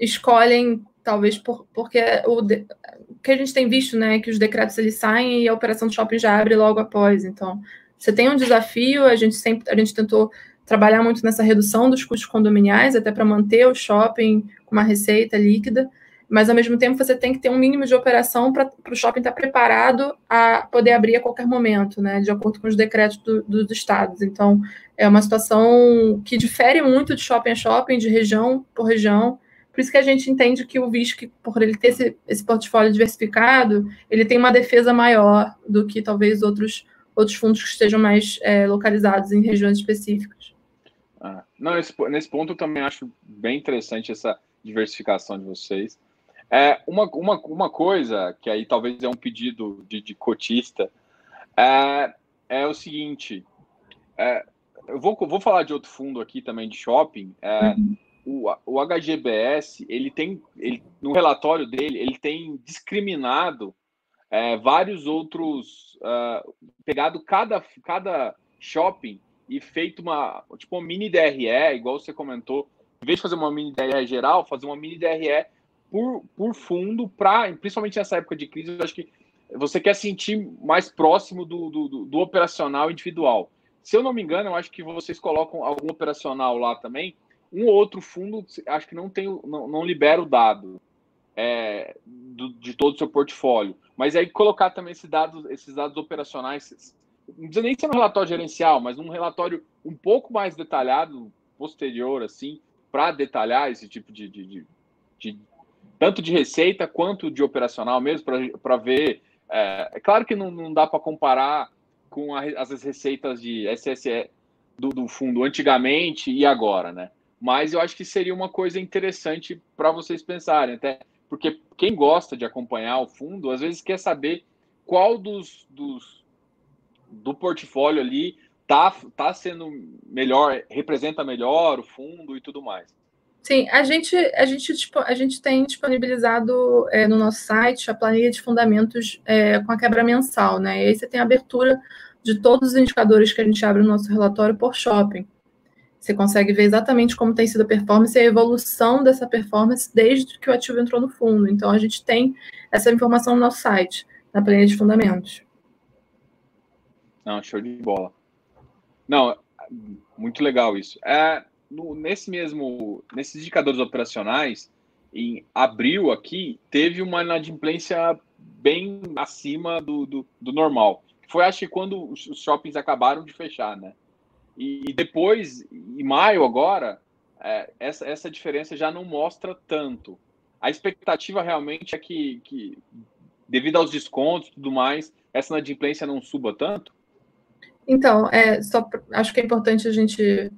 Escolhem, talvez, por, porque o, de, o que a gente tem visto, né, é que os decretos eles saem e a operação do shopping já abre logo após. Então, você tem um desafio, a gente sempre a gente tentou trabalhar muito nessa redução dos custos condominiais, até para manter o shopping com uma receita líquida mas ao mesmo tempo você tem que ter um mínimo de operação para o shopping estar tá preparado a poder abrir a qualquer momento, né, de acordo com os decretos do, dos estados. Então, é uma situação que difere muito de shopping a shopping, de região por região. Por isso que a gente entende que o VISC, por ele ter esse, esse portfólio diversificado, ele tem uma defesa maior do que talvez outros, outros fundos que estejam mais é, localizados em regiões específicas. Ah, não, nesse, nesse ponto eu também acho bem interessante essa diversificação de vocês. É, uma, uma, uma coisa que aí talvez é um pedido de, de cotista é, é o seguinte: é, eu vou, vou falar de outro fundo aqui também de shopping. É, uhum. o, o HGBS, ele tem, ele, no relatório dele, ele tem discriminado é, vários outros, uh, pegado cada, cada shopping e feito uma, tipo, uma mini DRE, igual você comentou, em vez de fazer uma mini DRE geral, fazer uma mini DRE por, por fundo, pra, principalmente nessa época de crise, eu acho que você quer sentir mais próximo do, do, do, operacional individual. Se eu não me engano, eu acho que vocês colocam algum operacional lá também. Um ou outro fundo, acho que não tem, não, não libera o dado é, do, de todo o seu portfólio. Mas aí colocar também esses dados, esses dados operacionais, não precisa nem ser um relatório gerencial, mas um relatório um pouco mais detalhado, posterior, assim, para detalhar esse tipo de, de, de, de, tanto de receita quanto de operacional mesmo, para ver é, é, claro que não, não dá para comparar com a, as receitas de SSE do, do, fundo antigamente e agora, né? Mas eu acho que seria uma coisa interessante para vocês pensarem, até porque quem gosta de acompanhar o fundo, às vezes quer saber qual dos, dos do portfólio ali tá, tá sendo melhor, representa melhor o fundo e tudo mais. Sim, a gente, a gente, tipo, a gente tem disponibilizado é, no nosso site a planilha de fundamentos é, com a quebra mensal, né? E aí você tem a abertura de todos os indicadores que a gente abre no nosso relatório por shopping. Você consegue ver exatamente como tem sido a performance e a evolução dessa performance desde que o ativo entrou no fundo. Então, a gente tem essa informação no nosso site, na planilha de fundamentos. Não, show de bola. Não, muito legal isso. É, no, nesse mesmo, nesses indicadores operacionais, em abril aqui, teve uma inadimplência bem acima do, do, do normal. Foi, acho que, quando os shoppings acabaram de fechar, né? E, depois, em maio agora, é, essa, essa diferença já não mostra tanto. A expectativa realmente é que, que devido aos descontos e tudo mais, essa inadimplência não suba tanto? Então, é, só, acho que é importante a gente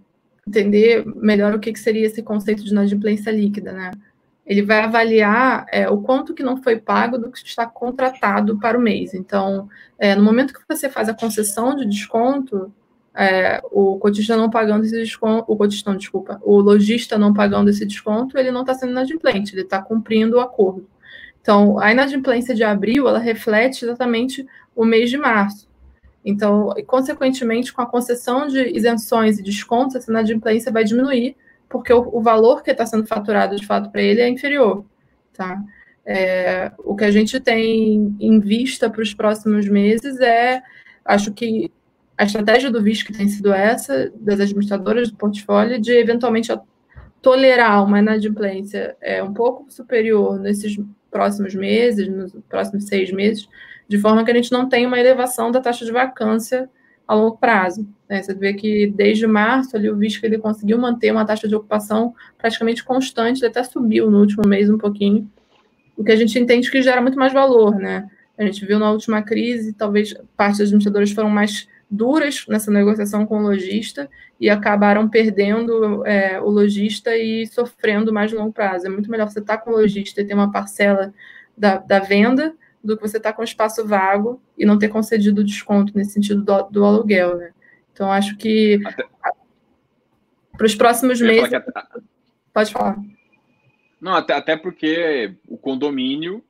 entender melhor o que, que seria esse conceito de inadimplência líquida, né? Ele vai avaliar é, o quanto que não foi pago do que está contratado para o mês. Então, é, no momento que você faz a concessão de desconto, é, o cotista não pagando esse desconto, o cotista não, desculpa, o lojista não pagando esse desconto, ele não está sendo inadimplente, ele está cumprindo o acordo. Então, a inadimplência de abril, ela reflete exatamente o mês de março. Então, consequentemente, com a concessão de isenções e descontos, essa inadimplência vai diminuir, porque o, o valor que está sendo faturado de fato para ele é inferior. Tá? É, o que a gente tem em vista para os próximos meses é, acho que a estratégia do VISC tem sido essa, das administradoras do portfólio, de eventualmente tolerar uma inadimplência é, um pouco superior nesses próximos meses, nos próximos seis meses, de forma que a gente não tenha uma elevação da taxa de vacância a longo prazo. Né? Você vê que desde março ali o VISC ele conseguiu manter uma taxa de ocupação praticamente constante, ele até subiu no último mês um pouquinho, o que a gente entende que gera muito mais valor, né? A gente viu na última crise, talvez parte das administradoras foram mais duras nessa negociação com o lojista e acabaram perdendo é, o lojista e sofrendo mais longo prazo. É muito melhor você estar com o lojista e ter uma parcela da, da venda do que você estar tá com espaço vago e não ter concedido desconto nesse sentido do, do aluguel, né? Então, acho que para os próximos meses. Até... Pode falar. Não, até, até porque o condomínio,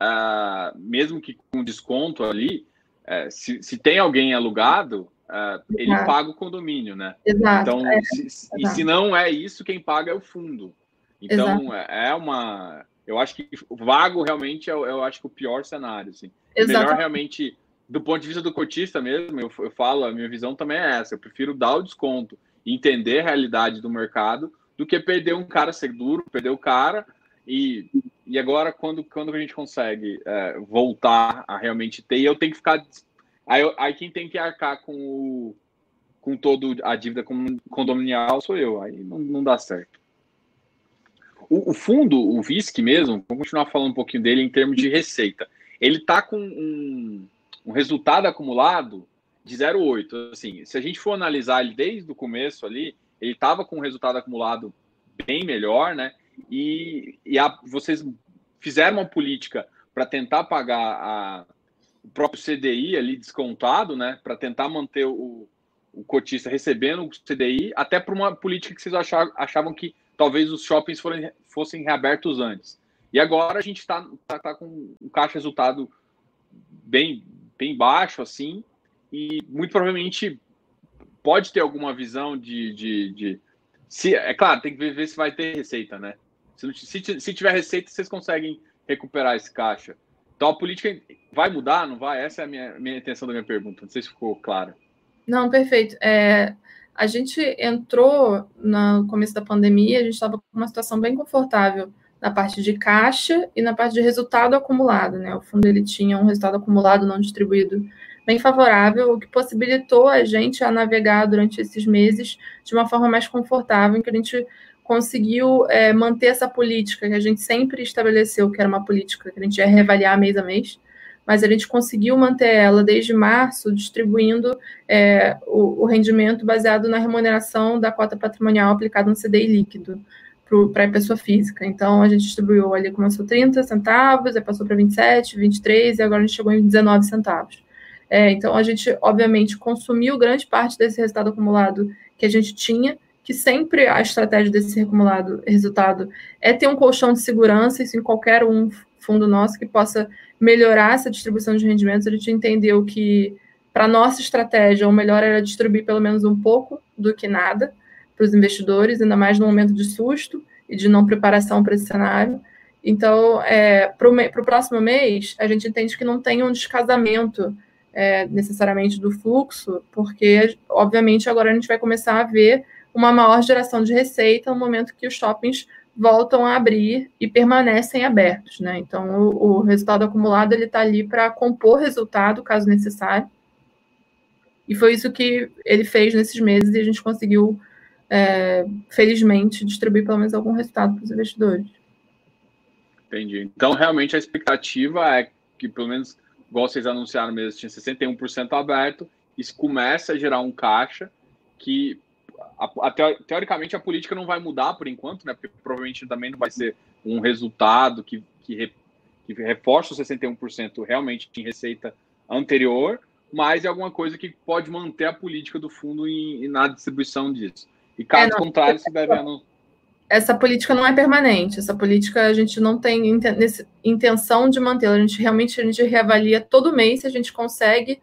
uh, mesmo que com desconto ali, uh, se, se tem alguém alugado, uh, ele paga o condomínio, né? Exato. Então, é, se, e se não é isso, quem paga é o fundo. Então, é, é uma eu acho que vago realmente é, eu acho que o pior cenário, assim. Melhor realmente, do ponto de vista do cotista mesmo, eu, eu falo, a minha visão também é essa. Eu prefiro dar o desconto entender a realidade do mercado do que perder um cara ser duro, perder o cara e, e agora quando, quando a gente consegue é, voltar a realmente ter, eu tenho que ficar aí, aí quem tem que arcar com o, com todo a dívida condominial sou eu, aí não, não dá certo. O, o, fundo, o VISC mesmo, vamos continuar falando um pouquinho dele em termos de receita. Ele está com um, um, resultado acumulado de 0,8. Assim, se a gente for analisar ele desde o começo ali, ele estava com um resultado acumulado bem melhor, né? E, e a, vocês fizeram uma política para tentar pagar a, o próprio CDI ali descontado, né? Para tentar manter o, o cotista recebendo o CDI, até por uma política que vocês achavam que talvez os shoppings fossem, fossem reabertos antes. E agora a gente está tá, tá com um caixa resultado bem, bem baixo, assim, e muito provavelmente pode ter alguma visão de. de, de se, é claro, tem que ver, ver, se vai ter receita, né? Se, se, se tiver receita, vocês conseguem recuperar esse caixa. Então a política vai mudar, não vai? Essa é a minha, minha intenção da minha pergunta. Não sei se ficou claro. Não, perfeito. É, a gente entrou no começo da pandemia, a gente estava com uma situação bem confortável na parte de caixa e na parte de resultado acumulado, né? O fundo ele tinha um resultado acumulado não distribuído bem favorável, o que possibilitou a gente a navegar durante esses meses de uma forma mais confortável, em que a gente conseguiu é, manter essa política que a gente sempre estabeleceu, que era uma política que a gente ia reavaliar mês a mês, mas a gente conseguiu manter ela desde março, distribuindo é, o, o, rendimento baseado na remuneração da cota patrimonial aplicada no CDI líquido para a pessoa física. Então, a gente distribuiu ali, começou 30 centavos, aí passou para 27, 23, e agora a gente chegou em 19 centavos. É, então, a gente, obviamente, consumiu grande parte desse resultado acumulado que a gente tinha, que sempre a estratégia desse acumulado resultado é ter um colchão de segurança, isso em qualquer um fundo nosso que possa melhorar essa distribuição de rendimentos. A gente entendeu que, para nossa estratégia, o melhor era distribuir pelo menos um pouco do que nada para os investidores, ainda mais no momento de susto e de não preparação para esse cenário. Então, é, para o próximo mês, a gente entende que não tem um descasamento é, necessariamente do fluxo, porque, obviamente, agora a gente vai começar a ver uma maior geração de receita no momento que os shoppings voltam a abrir e permanecem abertos, né? Então, o, o resultado acumulado ele está ali para compor resultado, caso necessário. E foi isso que ele fez nesses meses e a gente conseguiu, é, felizmente, distribuir pelo menos algum resultado para os investidores. Entendi. Então, realmente, a expectativa é que, pelo menos, igual vocês anunciaram mesmo, tinha 61% aberto, isso começa a gerar um caixa que a, a, teoricamente a política não vai mudar por enquanto, né? Porque provavelmente também não vai ser um resultado que, que, re, que reforça os 61% realmente em receita anterior, mas é alguma coisa que pode manter a política do fundo em, em na distribuição disso. E caso é, contrário, se vai vendo. Essa política não é permanente. Essa política a gente não tem intenção de mantê-la. A gente realmente a gente reavalia todo mês se a gente consegue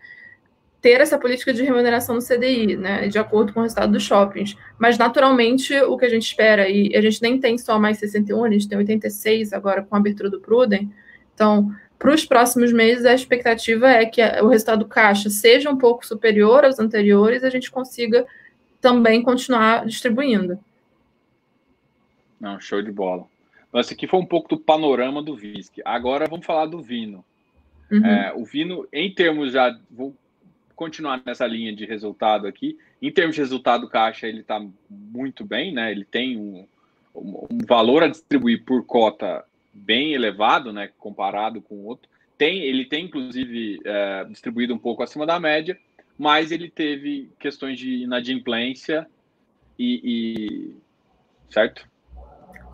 ter essa política de remuneração no CDI, né, de acordo com o resultado dos shoppings. Mas, naturalmente, o que a gente espera, e a gente nem tem só mais 61, a gente tem 86 agora com a abertura do Pruden, então, para os próximos meses, a expectativa é que o resultado do caixa seja um pouco superior aos anteriores, a gente consiga também continuar distribuindo. Não, show de bola. Esse aqui foi um pouco do panorama do VISC. Agora vamos falar do Vino. Uhum. É, o Vino, em termos já, vou continuar nessa linha de resultado aqui. Em termos de resultado caixa, ele está muito bem, né? Ele tem um, um, valor a distribuir por cota bem elevado, né? Comparado com o outro. Tem, ele tem, inclusive, é, distribuído um pouco acima da média, mas ele teve questões de inadimplência e, e certo?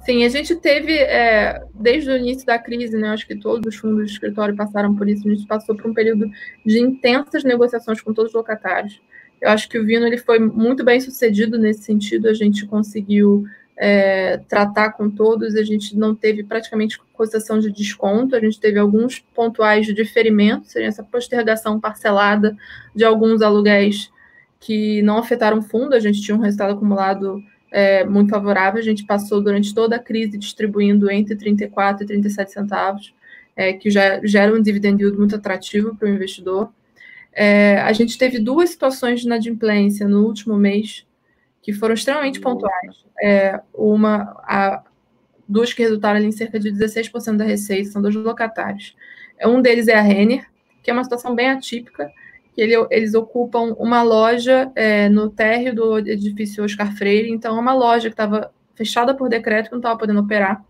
Sim, a gente teve, é, desde o início da crise, né, acho que todos os fundos de escritório passaram por isso, a gente passou por um período de intensas negociações com todos os locatários. Eu acho que o Vino ele foi muito bem sucedido nesse sentido, a gente conseguiu é, tratar com todos, a gente não teve praticamente concessão de desconto, a gente teve alguns pontuais de diferimento, seria essa postergação parcelada de alguns aluguéis que não afetaram o fundo, a gente tinha um resultado acumulado é, muito favorável. A gente passou durante toda a crise distribuindo entre 34 e 37 centavos, é, que já gera um dividend yield muito atrativo para o investidor. É, a gente teve duas situações de inadimplência no último mês que foram extremamente pontuais. É, uma, a, duas que resultaram em cerca de 16% da receita, são dos locatários. É, um deles é a Renner, que é uma situação bem atípica, que ele, eles ocupam uma loja é, no térreo do edifício Oscar Freire, então é uma loja que estava fechada por decreto, que não estava podendo operar.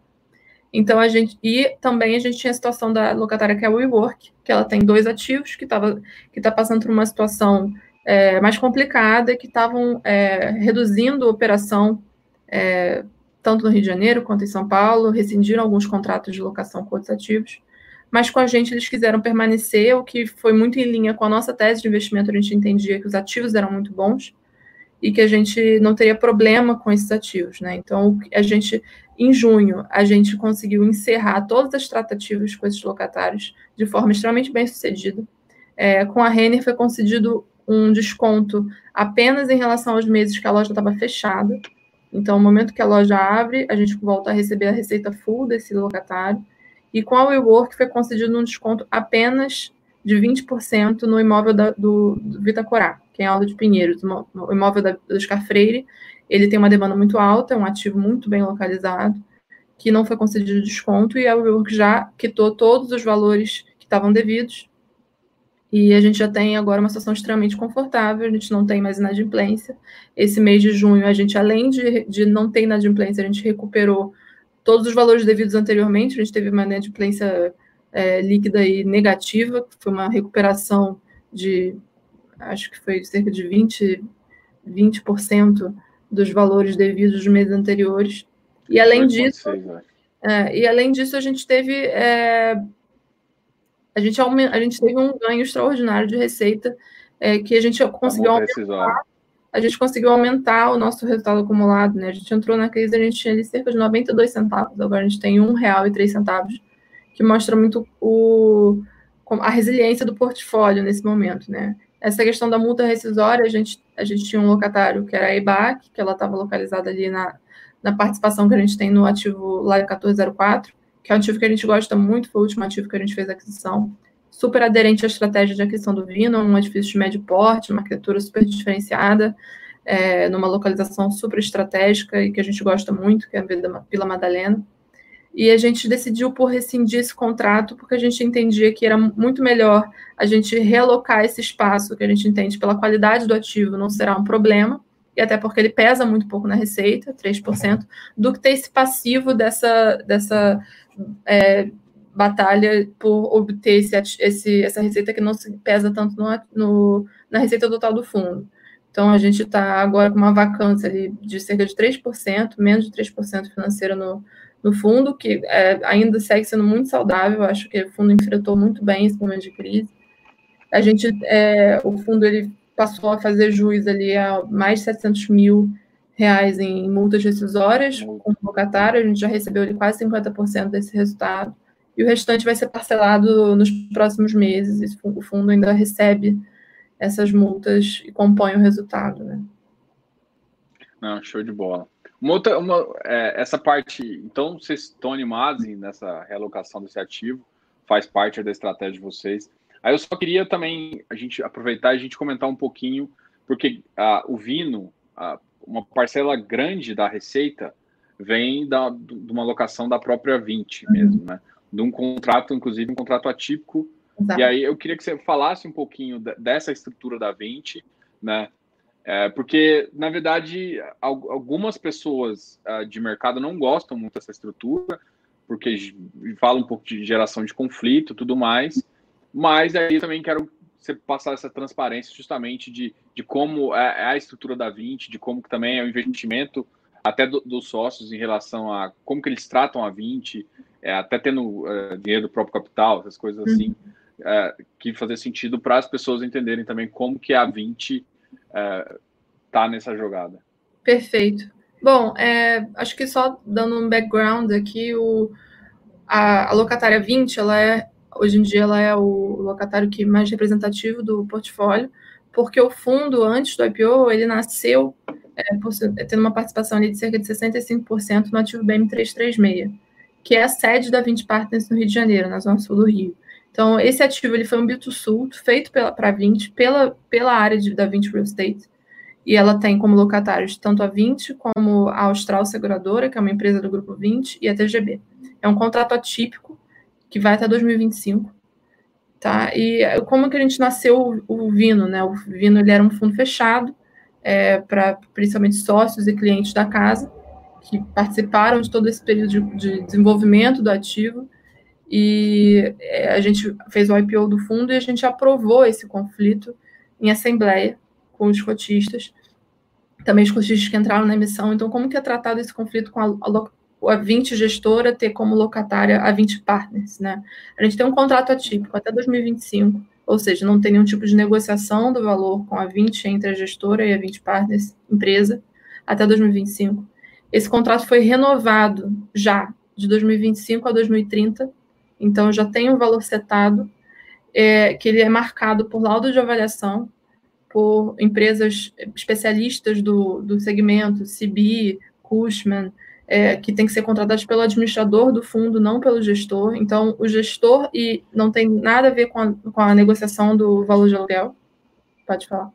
Então a gente e também a gente tinha a situação da locatária que é a WeWork, que ela tem dois ativos que estava que está passando por uma situação é, mais complicada, que estavam é, reduzindo a operação é, tanto no Rio de Janeiro quanto em São Paulo, rescindiram alguns contratos de locação com outros ativos mas com a gente eles quiseram permanecer, o que foi muito em linha com a nossa tese de investimento. A gente entendia que os ativos eram muito bons e que a gente não teria problema com esses ativos, né? Então, a gente, em junho, a gente conseguiu encerrar todas as tratativas com esses locatários de forma extremamente bem sucedida. É, com a Renner foi concedido um desconto apenas em relação aos meses que a loja estava fechada. Então, no momento que a loja abre, a gente volta a receber a receita full desse locatário e com a WeWork foi concedido um desconto apenas de 20% no imóvel da, do, do Vitacorá, que é em Alto de Pinheiros, o imóvel da, do Oscar Freire. Ele tem uma demanda muito alta, é um ativo muito bem localizado, que não foi concedido desconto, e a WeWork já quitou todos os valores que estavam devidos, e a gente já tem agora uma situação extremamente confortável, a gente não tem mais inadimplência. Esse mês de junho, a gente, além de, de não ter inadimplência, a gente recuperou todos os valores devidos anteriormente, a gente teve uma inadimplência é, líquida e negativa, que foi uma recuperação de, acho que foi cerca de 20%, 20% dos valores devidos dos meses anteriores. E além disso, é, e além disso, a gente teve é, a gente, a gente teve um ganho extraordinário de receita é, que a gente conseguiu aumentar, a gente conseguiu aumentar o nosso resultado acumulado, né? A gente entrou na crise, a gente tinha ali cerca de 92 centavos, agora a gente tem um real e três centavos, que mostra muito o, a resiliência do portfólio nesse momento, né? Essa questão da multa rescisória, a gente, a gente tinha um locatário que era a EBAC, que ela estava localizada ali na, na participação que a gente tem no ativo lá 1404, que é um ativo que a gente gosta muito, foi o último ativo que a gente fez a aquisição, super aderente à estratégia de aquisição do Vino, um edifício de médio porte, uma arquitetura super diferenciada, é, numa localização super estratégica e que a gente gosta muito, que é a Vila Madalena. E a gente decidiu por rescindir esse contrato, porque a gente entendia que era muito melhor a gente realocar esse espaço, que a gente entende pela qualidade do ativo não será um problema, e até porque ele pesa muito pouco na receita, 3%, do que ter esse passivo dessa, dessa é, batalha por obter esse, esse, essa receita que não se pesa tanto no, no, na receita total do fundo. Então, a gente está agora com uma vacância ali de cerca de 3%, menos de 3% financeira no, no fundo, que é, ainda segue sendo muito saudável. Acho que o fundo enfrentou muito bem esse momento de crise. A gente, é, o fundo ele passou a fazer juiz ali a mais de 700 mil reais em multas rescisórias com o locatário, a gente já recebeu ali quase 50% desse resultado, e o restante vai ser parcelado nos próximos meses, o fundo ainda recebe essas multas e compõe o resultado, né? Não, show de bola. Uma outra, uma, é, essa parte, então vocês estão animados nessa realocação desse ativo, faz parte da estratégia de vocês. Aí eu só queria também a gente aproveitar e a gente comentar um pouquinho, porque ah, o Vino, ah, uma parcela grande da receita vem da, de uma locação da própria 20 uhum. mesmo, né? De um contrato, inclusive um contrato atípico. Exato. E aí eu queria que você falasse um pouquinho dessa estrutura da 20, né? É, porque, na verdade, algumas pessoas uh, de mercado não gostam muito dessa estrutura, porque fala um pouco de geração de conflito tudo mais. Mas aí eu também quero você passar essa transparência justamente de, de como é, é a estrutura da 20, de como que também é o investimento até do, dos sócios em relação a como que eles tratam a 20, é, até tendo é, dinheiro do próprio capital, essas coisas assim, uhum. é, que fazer sentido para as pessoas entenderem também como que a 20 está é, nessa jogada. Perfeito. Bom, é, acho que só dando um background aqui, o, a, a locatária 20, ela é Hoje em dia ela é o locatário que mais representativo do portfólio, porque o fundo, antes do IPO, ele nasceu é, por, tendo uma participação ali de cerca de 65% no ativo BM336, que é a sede da 20 Partners no Rio de Janeiro, na zona sul do Rio. Então, esse ativo ele foi um Sul feito para a 20, pela, pela área de, da 20 Real Estate, e ela tem como locatários tanto a 20 como a Austral Seguradora, que é uma empresa do Grupo 20, e a TGB. É um contrato atípico, que vai até 2025. Tá? E como que a gente nasceu o, Vino, né? O Vino ele era um fundo fechado é, para principalmente sócios e clientes da casa que participaram de todo esse período de, de desenvolvimento do ativo e é, a gente fez o IPO do fundo e a gente aprovou esse conflito em assembleia com os cotistas, também os cotistas que entraram na emissão. Então, como que é tratado esse conflito com a, a a 20 gestora ter como locatária a 20 partners, né? A gente tem um contrato atípico até 2025, ou seja, não tem nenhum tipo de negociação do valor com a 20 entre a gestora e a 20 partners, empresa, até 2025. Esse contrato foi renovado já de 2025 a 2030, então já tem um valor setado, é, que ele é marcado por laudo de avaliação, por empresas especialistas do, do segmento, CB, Cushman, é, que tem que ser contratadas pelo administrador do fundo, não pelo gestor. Então, o gestor e não tem nada a ver com a, com a negociação do valor de aluguel. Pode falar.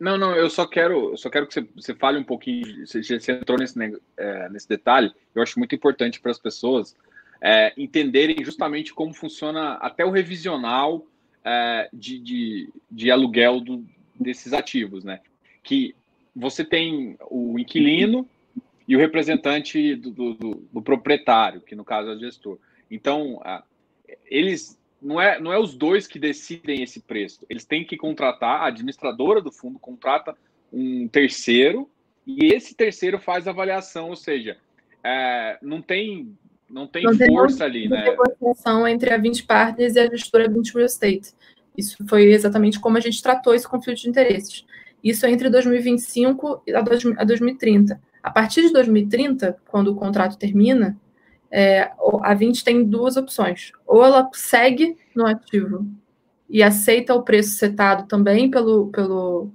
Não, não, eu só quero, só quero que você, você fale um pouquinho, você, você entrou nesse, é, nesse detalhe, eu acho muito importante para as pessoas é, entenderem justamente como funciona até o revisional é, de, de, de, aluguel do, desses ativos, né? Que você tem o inquilino e o representante do, do, do proprietário, que no caso é o gestor. Então, eles não é, não é os dois que decidem esse preço. Eles têm que contratar, a administradora do fundo contrata um terceiro e esse terceiro faz avaliação, ou seja, é, não tem não tem não força ali, né? negociação entre a 20 Partners e a gestora 20 Real Estate. Isso foi exatamente como a gente tratou esse conflito de interesses. Isso é entre 2025 a 2030. A partir de 2030, quando o contrato termina, é, a 20 tem duas opções. Ou ela segue no ativo e aceita o preço setado também pelo, pelo,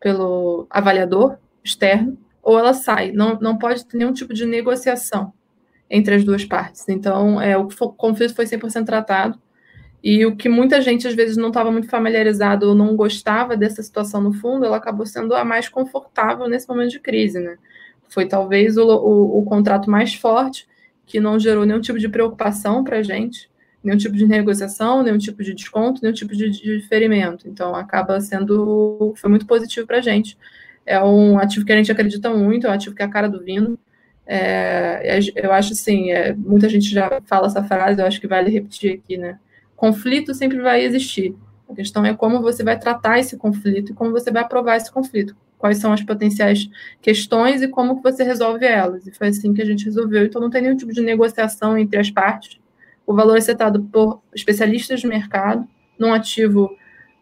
pelo avaliador externo, ou ela sai. Não, não pode ter nenhum tipo de negociação entre as duas partes. Então, é, o conflito foi 100% tratado. E o que muita gente às vezes não estava muito familiarizado ou não gostava dessa situação no fundo, ela acabou sendo a mais confortável nesse momento de crise, né? Foi talvez o, o, o contrato mais forte que não gerou nenhum tipo de preocupação para a gente, nenhum tipo de negociação, nenhum tipo de desconto, nenhum tipo de, diferimento. Então, acaba sendo, foi muito positivo para a gente. É um ativo que a gente acredita muito, é um ativo que é a cara do vinho. É, eu acho assim, é, muita gente já fala essa frase, eu acho que vale repetir aqui, né? Conflito sempre vai existir. A questão é como você vai tratar esse conflito e como você vai aprovar esse conflito quais são as potenciais questões e como que você resolve elas. E foi assim que a gente resolveu. Então não tem nenhum tipo de negociação entre as partes. O valor é setado por especialistas de mercado, num ativo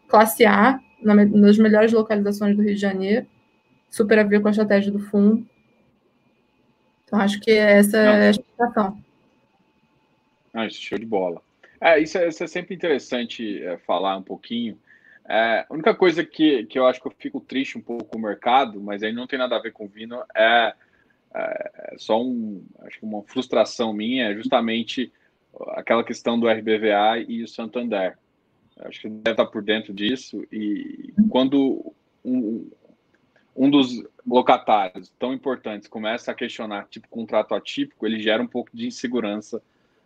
classe A, nas melhores localizações do Rio de Janeiro, super a ver com a estratégia do fundo. Então acho que essa não. é a explicação. Ah, show de bola. É, isso, é, isso é sempre interessante é, falar um pouquinho, é, a única coisa que, que eu acho que eu fico triste um pouco com o mercado, mas aí não tem nada a ver com o Vino, é, é, é só um, acho que uma frustração minha, é justamente aquela questão do RBVA e o Santander. Acho que deve estar por dentro disso. E quando um, um dos locatários tão importantes começa a questionar tipo contrato atípico, ele gera um pouco de insegurança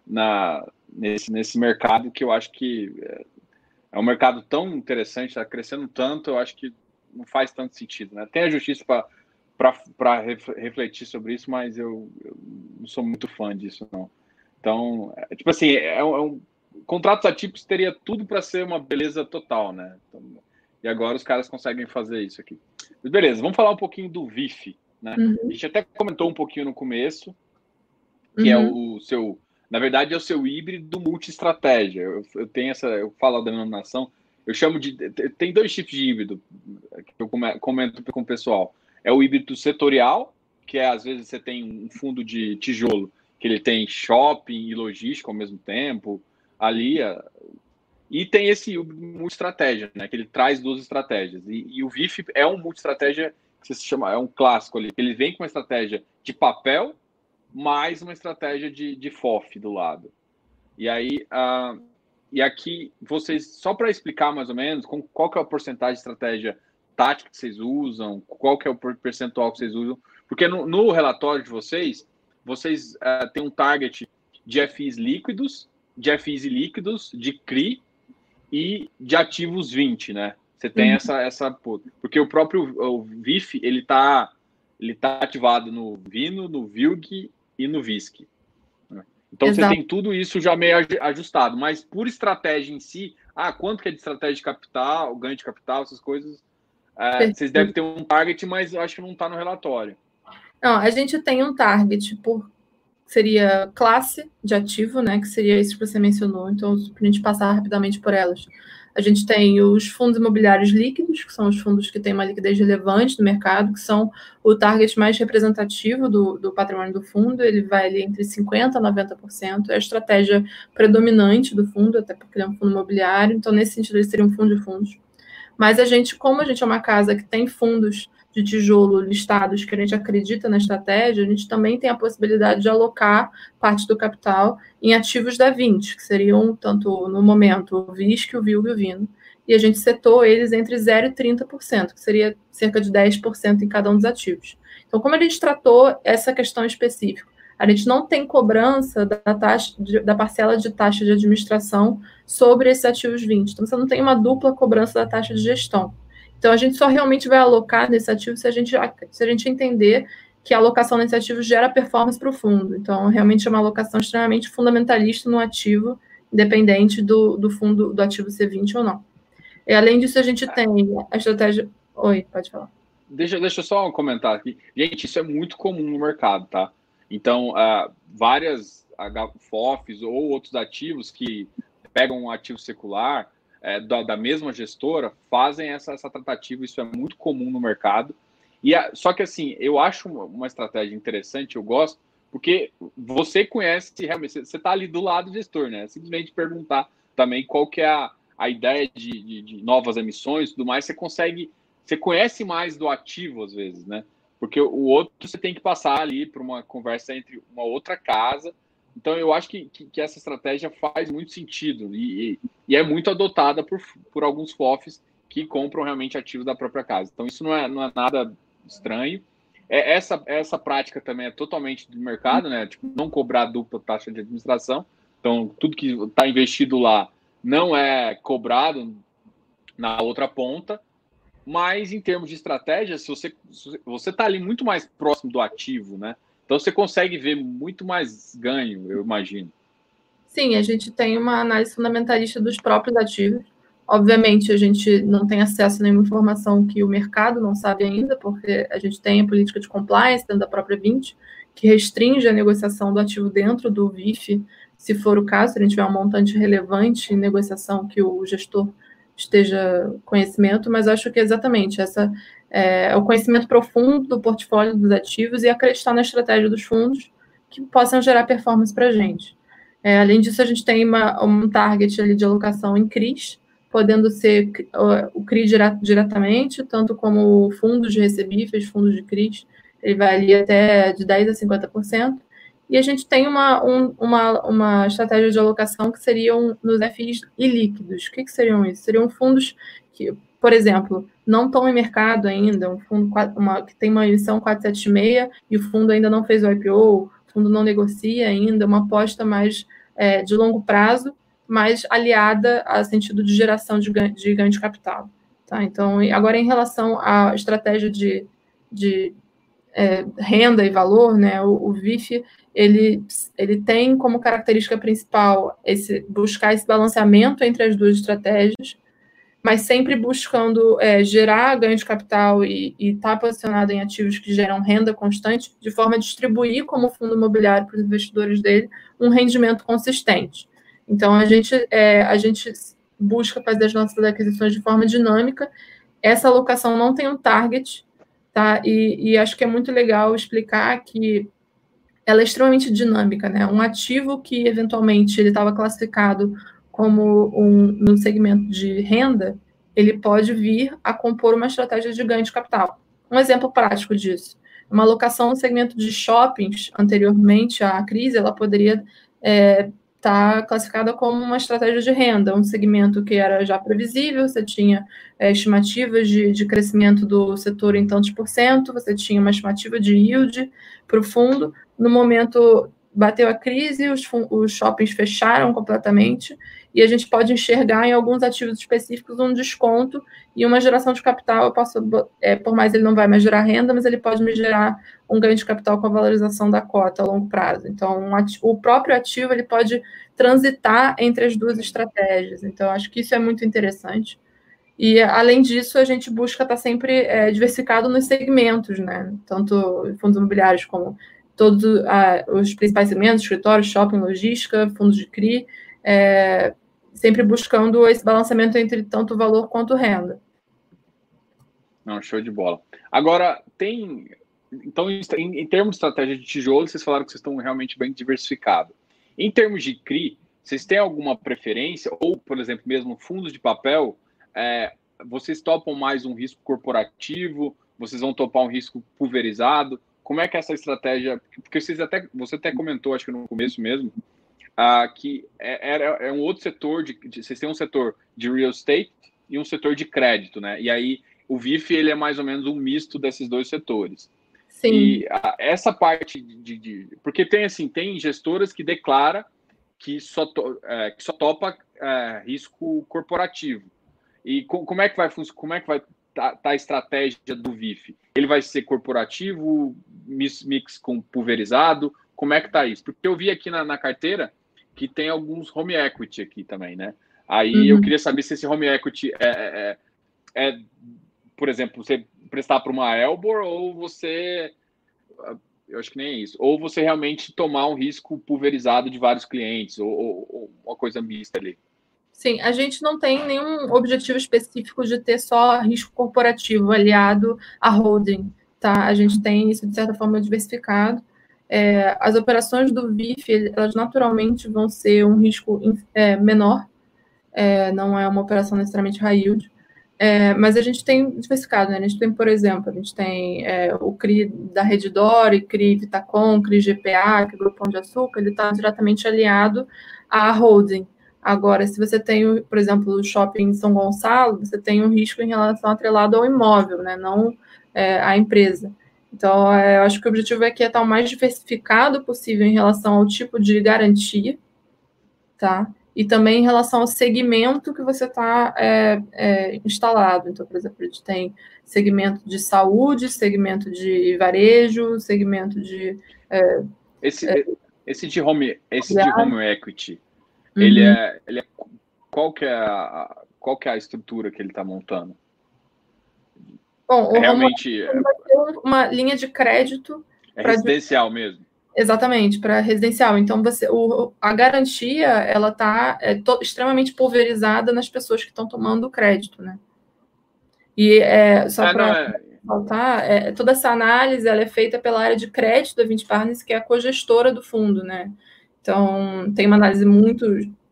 na, nesse, nesse mercado que eu acho que é, é um mercado tão interessante, está crescendo tanto, eu acho que não faz tanto sentido. Né? Tem a justiça para refletir sobre isso, mas eu, eu, não sou muito fã disso, não. Então, é, tipo assim, é um, é um, contratos atípicos teria tudo para ser uma beleza total, né? Então, e agora os caras conseguem fazer isso aqui. Mas beleza, vamos falar um pouquinho do VIF, né? Uhum. A gente até comentou um pouquinho no começo, que uhum. é o seu na verdade, é o seu híbrido multi-estratégia. Eu, eu, tenho essa, eu falo a denominação, eu chamo de. Tem dois tipos de híbrido que eu comento com o pessoal. É o híbrido setorial, que é às vezes você tem um fundo de tijolo, que ele tem shopping e logística ao mesmo tempo, ali. E tem esse multi-estratégia, né? Que ele traz duas estratégias. E, e o VIF é um multi-estratégia que se chama, é um clássico ali. Ele vem com uma estratégia de papel mais uma estratégia de, de FOF do lado. E aí, uh, e aqui, vocês, só para explicar mais ou menos com, qual que é a porcentagem de estratégia tática que vocês usam, qual que é o percentual que vocês usam, porque no, no relatório de vocês, vocês uh, têm um target de FIs líquidos, de FIs líquidos, de CRI e de ativos 20, né? Você tem uhum. essa, essa. Porque o próprio o VIF, ele está ele tá ativado no Vino, no Vilg e no VISC. Né? Então Exato. você tem tudo isso já meio ajustado, mas por estratégia em si, ah, quanto que é de estratégia de capital, ganho de capital, essas coisas, é, vocês devem ter um target, mas eu acho que não está no relatório. Não, a gente tem um target por seria classe de ativo, né? Que seria isso que você mencionou. Então, para a gente passar rapidamente por elas. A gente tem os fundos imobiliários líquidos, que são os fundos que têm uma liquidez relevante no mercado, que são o target mais representativo do, do patrimônio do fundo, ele vai ali entre 50% a 90%, é a estratégia predominante do fundo, até porque ele é um fundo imobiliário, então nesse sentido ele seria um fundo de fundos. Mas a gente, como a gente é uma casa que tem fundos de tijolo listados que a gente acredita na estratégia, a gente também tem a possibilidade de alocar parte do capital em ativos da 20, que seriam, tanto no momento, o VISC, o VILG e o VINO. E a gente setou eles entre 0% e 30%, que seria cerca de 10% em cada um dos ativos. Então, como a gente tratou essa questão específica? A gente não tem cobrança da, taxa da parcela de taxa de administração sobre esses ativos 20. Então, você não tem uma dupla cobrança da taxa de gestão. Então, a gente só realmente vai alocar nesse ativo se a gente, se a gente entender que a alocação nesse ativo gera performance para o fundo. Então, realmente é uma alocação extremamente fundamentalista no ativo, independente do, do fundo do ativo ser 20 ou não. E além disso, a gente tem a estratégia. Oi, pode falar. Deixa, deixa eu só comentar aqui. Gente, isso é muito comum no mercado, tá? Então, uh, várias FOFs ou outros ativos que pegam um ativo secular é, da, da, mesma gestora fazem essa, essa tratativa, isso é muito comum no mercado. E a, só que assim, eu acho uma, uma, estratégia interessante, eu gosto, porque você conhece realmente, você está ali do lado do gestor, né? Simplesmente perguntar também qual que é a, a ideia de, de, de novas emissões e tudo mais, você consegue, você conhece mais do ativo às vezes, né? Porque o outro você tem que passar ali para uma conversa entre uma outra casa então, eu acho que, que, que, essa estratégia faz muito sentido e, e, é muito adotada por, por alguns FOFs que compram realmente ativos da própria casa. Então, isso não é, não é nada estranho. É, essa, essa prática também é totalmente do mercado, né? Tipo, não cobrar dupla taxa de administração. Então, tudo que está investido lá não é cobrado na outra ponta. Mas, em termos de estratégia, se você está ali muito mais próximo do ativo, né? Então você consegue ver muito mais ganho, eu imagino. Sim, a gente tem uma análise fundamentalista dos próprios ativos. Obviamente, a gente não tem acesso a nenhuma informação que o mercado não sabe ainda, porque a gente tem a política de compliance dentro da própria 20, que restringe a negociação do ativo dentro do VIF, se for o caso, se a gente tiver um montante relevante em negociação que o gestor esteja conhecimento, mas acho que exatamente essa é, o conhecimento profundo do portfólio dos ativos e acreditar na estratégia dos fundos que possam gerar performance para a gente. É, além disso, a gente tem uma, um target ali de alocação em CRIs, podendo ser o CRI diretamente, tanto como fundos de recebíveis, fundos de CRIs, ele vai ali até de 10% a 50%, e a gente tem uma, um, uma, uma estratégia de alocação que seriam nos FIs ilíquidos. O que, que seriam isso? Seriam fundos que, por exemplo, não estão em mercado ainda, um fundo uma, que tem uma emissão 476 e o fundo ainda não fez o IPO, o fundo não negocia ainda, uma aposta mais é, de longo prazo, mais aliada a sentido de geração de ganho de, ganho de capital. Tá? Então, agora em relação à estratégia de, de é, renda e valor, né, o, o VIF ele, ele tem como característica principal esse buscar esse balanceamento entre as duas estratégias, mas sempre buscando é, gerar ganho de capital e estar tá posicionado em ativos que geram renda constante, de forma a distribuir como fundo imobiliário para os investidores dele um rendimento consistente. Então, a gente, é, a gente busca fazer as nossas aquisições de forma dinâmica. Essa alocação não tem um target, tá? E, e acho que é muito legal explicar que ela é extremamente dinâmica, né? Um ativo que eventualmente ele estava classificado como um, no segmento de renda, ele pode vir a compor uma estratégia de ganho de capital. Um exemplo prático disso. Uma alocação no segmento de shoppings, anteriormente à crise, ela poderia é, está classificada como uma estratégia de renda, um segmento que era já previsível, você tinha é, estimativas de, de crescimento do setor em tantos por cento, você tinha uma estimativa de yield para o fundo. No momento, bateu a crise, os, os shoppings fecharam completamente, e a gente pode enxergar em alguns ativos específicos um desconto e uma geração de capital. Eu posso, é, por mais ele não vai mais gerar renda, mas ele pode me gerar um ganho de capital com a valorização da cota a longo prazo. Então, um ativo, o próprio ativo ele pode transitar entre as duas estratégias. Então, acho que isso é muito interessante. E, além disso, a gente busca estar sempre é, diversificado nos segmentos, né? Tanto fundos imobiliários como todos ah, os principais segmentos, escritórios, shopping, logística, fundos de CRI, é, sempre buscando esse balanceamento entre tanto valor quanto renda. Não, show de bola. Agora, tem. Então, em, em termos de estratégia de tijolo, vocês falaram que vocês estão realmente bem diversificados. Em termos de CRI, vocês têm alguma preferência? Ou, por exemplo, mesmo fundos de papel, é, vocês topam mais um risco corporativo? vocês vão topar um risco pulverizado? Como é que é essa estratégia? Porque vocês até, você até comentou, acho que no começo mesmo, uh, que é, é, é, um outro setor, de, de, vocês têm um setor de real estate e um setor de crédito, né? E aí o VIF ele é mais ou menos um misto desses dois setores. Sim. E a, essa parte de, de, Porque tem assim, tem gestoras que declara que só, to, é, que só topa é, risco corporativo. E com, como é que vai como é que vai tá, tá, a estratégia do VIF? Ele vai ser corporativo, mix, mix com pulverizado? Como é que tá isso? Porque eu vi aqui na, na carteira que tem alguns home equity aqui também, né? Aí uhum. eu queria saber se esse home equity é, é, é, é por exemplo, você prestar para uma Elbor ou você eu acho que nem é isso. Ou você realmente tomar um risco pulverizado de vários clientes, ou, ou, ou, uma coisa mista ali. Sim, a gente não tem nenhum objetivo específico de ter só risco corporativo aliado à holding, tá? A gente tem isso, de certa forma, diversificado. É, as operações do VIF, elas naturalmente vão ser um risco é, menor, é, não é uma operação necessariamente high yield, é, mas a gente tem diversificado, né? A gente tem, por exemplo, a gente tem é, o CRI da Redditor, CRI Vitacom, CRI GPA, que é o Grupo Pão de Açúcar, ele está diretamente aliado à holding. Agora, se você tem, por exemplo, o shopping São Gonçalo, você tem um risco em relação atrelado ao imóvel, né? Não é, à empresa. Então, é, eu acho que o objetivo aqui é estar o mais diversificado possível em relação ao tipo de garantia, tá? e também em relação ao segmento que você está é, é, instalado. Então, por exemplo, a gente tem segmento de saúde, segmento de varejo, segmento de. É, esse, é, esse de home, esse de home equity, uhum. ele, é, ele é. Qual que é a, qual que é a estrutura que ele está montando? Bom, realmente. Vai ter uma linha de crédito. É residencial mesmo Exatamente, para residencial. Então, você, o, a garantia ela está é, extremamente pulverizada nas pessoas que estão tomando o crédito, né? E é, só ah, para faltar, é, é, toda essa análise ela é feita pela área de crédito da 20 Partners, que é a cogestora do fundo, né? Então, tem uma análise muito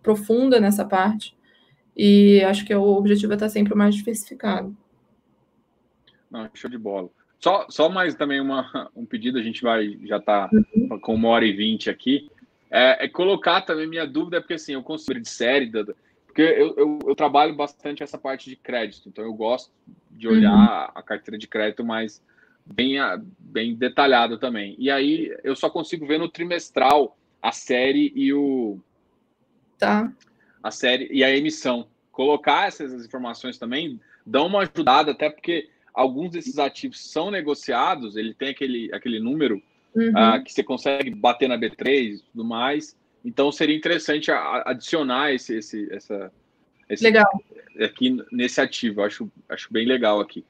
profunda nessa parte, e acho que o objetivo é estar sempre mais especificado. Não, show de bola. Só, só mais também uma, um pedido, a gente vai já está uhum. com uma hora e vinte aqui. É, é, colocar também minha dúvida, é porque assim, eu consigo de série, porque eu, eu, eu, trabalho bastante essa parte de crédito, então eu gosto de olhar uhum. a carteira de crédito mais bem, bem detalhada também. E aí eu só consigo ver no trimestral a série e o. Tá. A série e a emissão. Colocar essas informações também dá uma ajudada, até porque alguns desses ativos são negociados, ele tem aquele, aquele número uhum. uh, que você consegue bater na B3 e tudo mais. Então seria interessante adicionar esse, esse, essa, esse legal. aqui nesse ativo. Acho, acho bem legal aqui.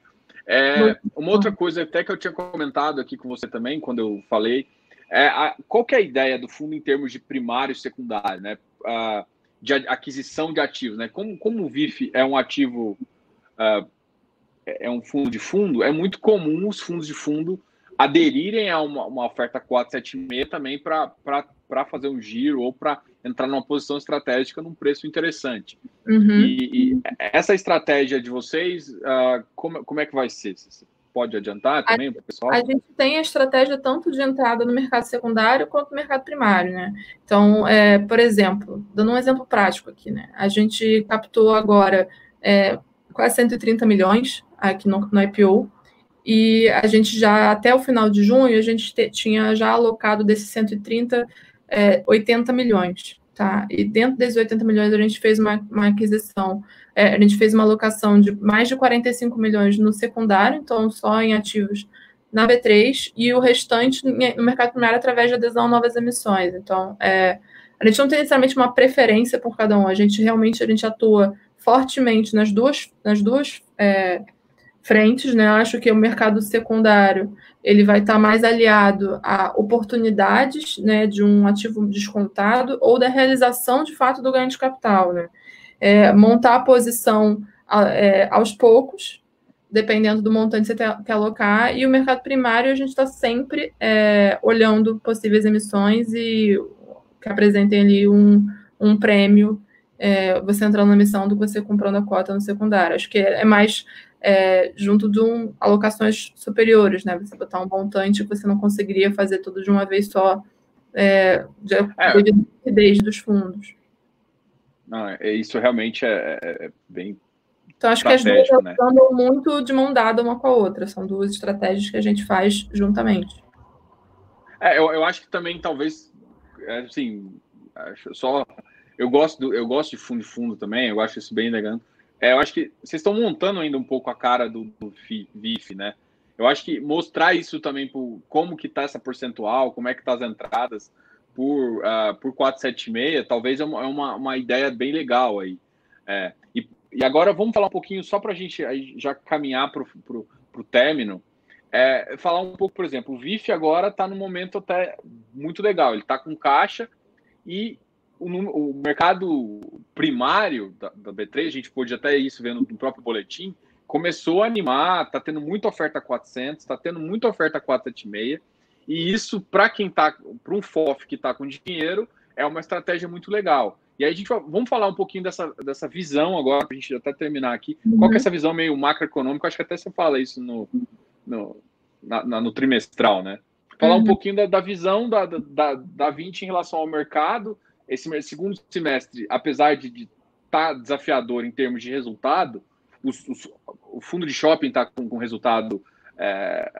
É, uma outra coisa até que eu tinha comentado aqui com você também, quando eu falei, é a, qual que é a ideia do fundo em termos de primário e secundário, né? Uh, de aquisição de ativos, né? Como, como o VIF é um ativo uh, é, é um fundo de fundo, é muito comum os fundos de fundo aderirem a uma, uma oferta 476 também para fazer um giro ou para entrar numa posição estratégica num preço interessante. Uhum. E, e, essa estratégia de vocês, uh, como, como é que vai ser? Você pode adiantar também para o pessoal? A gente tem a estratégia tanto de entrada no mercado secundário quanto no mercado primário, né? Então, é, por exemplo, dando um exemplo prático aqui, né? A gente captou agora é, quase 130 milhões aqui no, no IPO. E a gente já, até o final de junho, a gente te, tinha já alocado desses 130, é, 80 milhões. Tá? E dentro desses 80 milhões, a gente fez uma, uma aquisição, é, a gente fez uma alocação de mais de 45 milhões no secundário, então só em ativos na B3, e o restante no mercado primário através de adesão a novas emissões. Então, é, a gente não tem necessariamente uma preferência por cada um, a gente realmente a gente atua fortemente nas duas, nas duas é, frentes, né? Acho que o mercado secundário ele vai estar mais aliado a oportunidades, né, de um ativo descontado ou da realização de fato do ganho de capital, né? É, montar a posição é, aos poucos, dependendo do montante que você quer alocar, e o mercado primário a gente está sempre é, olhando possíveis emissões e que apresentem ali um, um prêmio é, você entrando na missão do que você comprando a cota no secundário. Acho que é, é mais é, junto de um, alocações superiores, né? Você botar um montante que você não conseguiria fazer tudo de uma vez só, é, de, é. desde dos fundos. Não, é, isso realmente é, é bem. Então, acho que as duas né? andam muito de mão dada uma com a outra. São duas estratégias que a gente faz juntamente. É, eu, eu acho que também, talvez, assim, só. Eu gosto, do, eu gosto de fundo de fundo também, eu acho isso bem legal. É, eu acho que vocês estão montando ainda um pouco a cara do, do VIF, né? Eu acho que mostrar isso também por como que tá essa percentual, como é que tá as entradas por, uh, por 476, talvez é uma, é uma, uma ideia bem legal aí. É, e, e agora vamos falar um pouquinho, só para a gente já caminhar para o término, é, falar um pouco, por exemplo, o VIF agora está no momento até muito legal, ele está com caixa e o, o mercado primário da, da, B3, a gente pôde até isso ver no, próprio boletim, começou a animar, está tendo muita oferta 400, está tendo muita oferta 476, e isso, para quem está, para um FOF que está com dinheiro, é uma estratégia muito legal. E aí a gente vamos falar um pouquinho dessa, dessa visão agora, para a gente até terminar aqui. Uhum. Qual que é essa visão meio macroeconômica? Acho que até você fala isso no, no, na, na, no trimestral, né? Falar uhum. um pouquinho da, da visão da, da, da 20 em relação ao mercado, esse segundo semestre, apesar de estar tá desafiador em termos de resultado, os, os, o fundo de shopping está com, com resultado, é,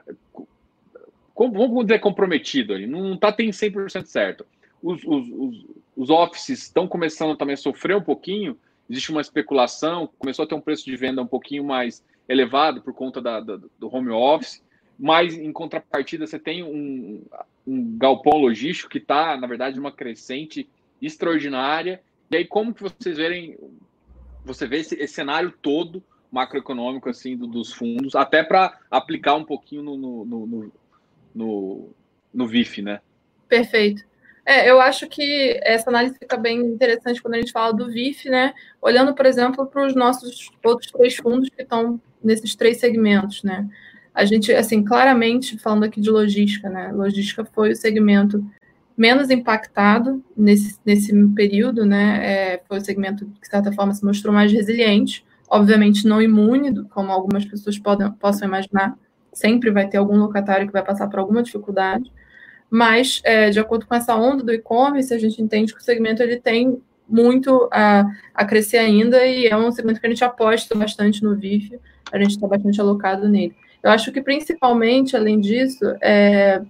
com, vamos dizer, comprometido ali, não está tem 100% certo. Os, os, os, os offices estão começando também a sofrer um pouquinho, existe uma especulação, começou a ter um preço de venda um pouquinho mais elevado por conta da, da, do home office, mas em contrapartida você tem um, um galpão logístico que está, na verdade, uma crescente extraordinária. E aí, como que vocês verem, você vê esse, esse cenário todo macroeconômico assim do, dos fundos, até para aplicar um pouquinho no, no, no, no, no VIF, né? Perfeito. É, eu acho que essa análise fica bem interessante quando a gente fala do VIF, né? Olhando, por exemplo, para os nossos outros três fundos que estão nesses três segmentos, né? A gente, assim, claramente falando aqui de logística, né? Logística foi o segmento menos impactado nesse, nesse período, né? É, foi o segmento que, de certa forma, se mostrou mais resiliente, obviamente não imune, como algumas pessoas podem, possam imaginar, sempre vai ter algum locatário que vai passar por alguma dificuldade, mas, é, de acordo com essa onda do e-commerce, a gente entende que o segmento ele tem muito a, a crescer ainda e é um segmento que a gente aposta bastante no VIF, a gente está bastante alocado nele. Eu acho que, principalmente, além disso, é,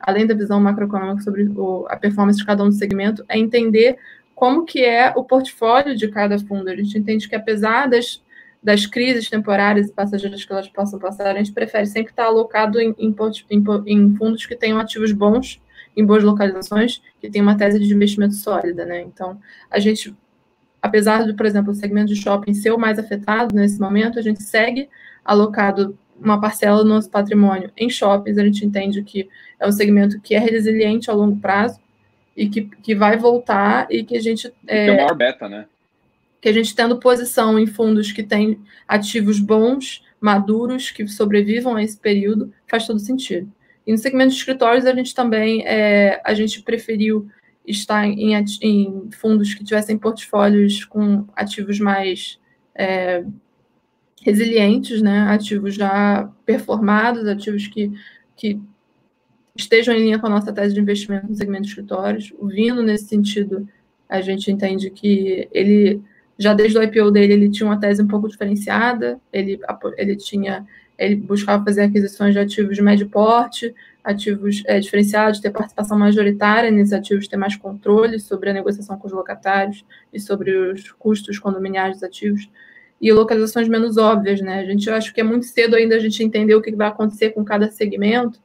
além da visão macroeconômica sobre o, a performance de cada um do segmento, é entender como que é o portfólio de cada fundo. A gente entende que, apesar das, das crises temporárias e passageiras que elas possam passar, a gente prefere sempre estar alocado em, em, em, em fundos que tenham ativos bons, em boas localizações, que tenham uma tese de investimento sólida. Né? Então, a gente, apesar de, por exemplo, o segmento de shopping ser o mais afetado nesse momento, a gente segue alocado uma parcela do nosso patrimônio em shoppings, a gente entende que é um segmento que é resiliente ao longo prazo e que, que vai voltar e que a gente. É, é o maior beta, né? Que a gente tendo posição em fundos que têm ativos bons, maduros, que sobrevivam a esse período, faz todo sentido. E no segmento de escritórios, a gente também é, a gente preferiu estar em, em, fundos que tivessem portfólios com ativos mais é, resilientes, né? ativos já performados, ativos que, que estejam em linha com a nossa tese de investimento no segmento de escritórios. O Vino, nesse sentido, a gente entende que ele, já desde o IPO dele, ele tinha uma tese um pouco diferenciada, ele, ele tinha ele buscava fazer aquisições de ativos de médio porte, ativos é, diferenciados, ter participação majoritária nesses ativos, ter mais controle sobre a negociação com os locatários e sobre os custos condominiais dos ativos e localizações menos óbvias, né? A gente eu acho que é muito cedo ainda a gente entender o que vai acontecer com cada segmento,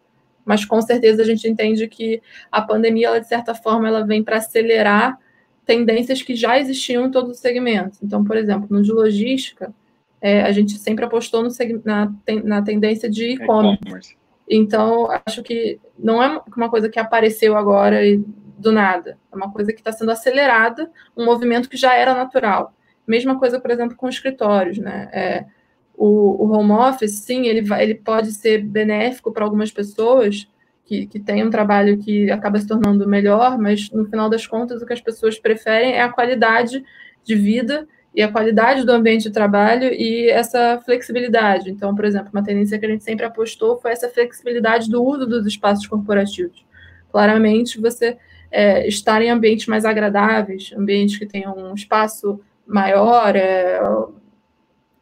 mas com certeza a gente entende que a pandemia, ela, de certa forma, ela vem para acelerar tendências que já existiam em todos os segmentos. Então, por exemplo, no de logística, é, a gente sempre apostou no, na, na tendência de e-commerce. Então, acho que não é uma coisa que apareceu agora e do nada. É uma coisa que está sendo acelerada, um movimento que já era natural. Mesma coisa, por exemplo, com escritórios, né? É, o, o, home office, sim, ele, vai, ele pode ser benéfico para algumas pessoas que, que têm um trabalho que acaba se tornando melhor, mas no final das contas, o que as pessoas preferem é a qualidade de vida e a qualidade do ambiente de trabalho e essa flexibilidade. Então, por exemplo, uma tendência que a gente sempre apostou foi essa flexibilidade do uso dos espaços corporativos. Claramente, você é, estar em ambientes mais agradáveis, ambientes que tenham um espaço maior, é,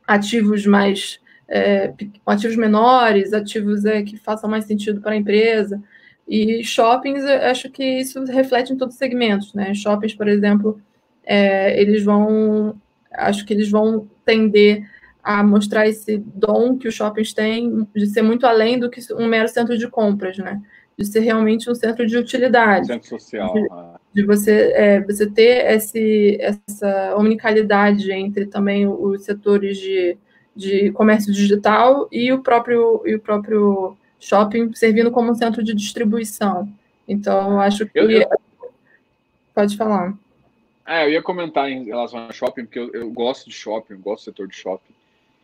ativos mais é, ativos menores, ativos é, que façam mais sentido para a empresa. E shoppings, acho que isso reflete em todos os segmentos, né? Shoppings, por exemplo, é, eles vão acho que eles vão tender a mostrar esse dom que os shoppings têm de ser muito além do que um mero centro de compras, né? De ser realmente um centro de utilidade. Centro social. De, ah. De você, é, você ter esse, essa omnicalidade entre também os setores de, de comércio digital e o próprio, e o próprio shopping servindo como um centro de distribuição. Então, acho que. Eu, eu... Pode falar. É, eu ia comentar em relação a shopping, porque eu, eu gosto de shopping, eu gosto do setor de shopping.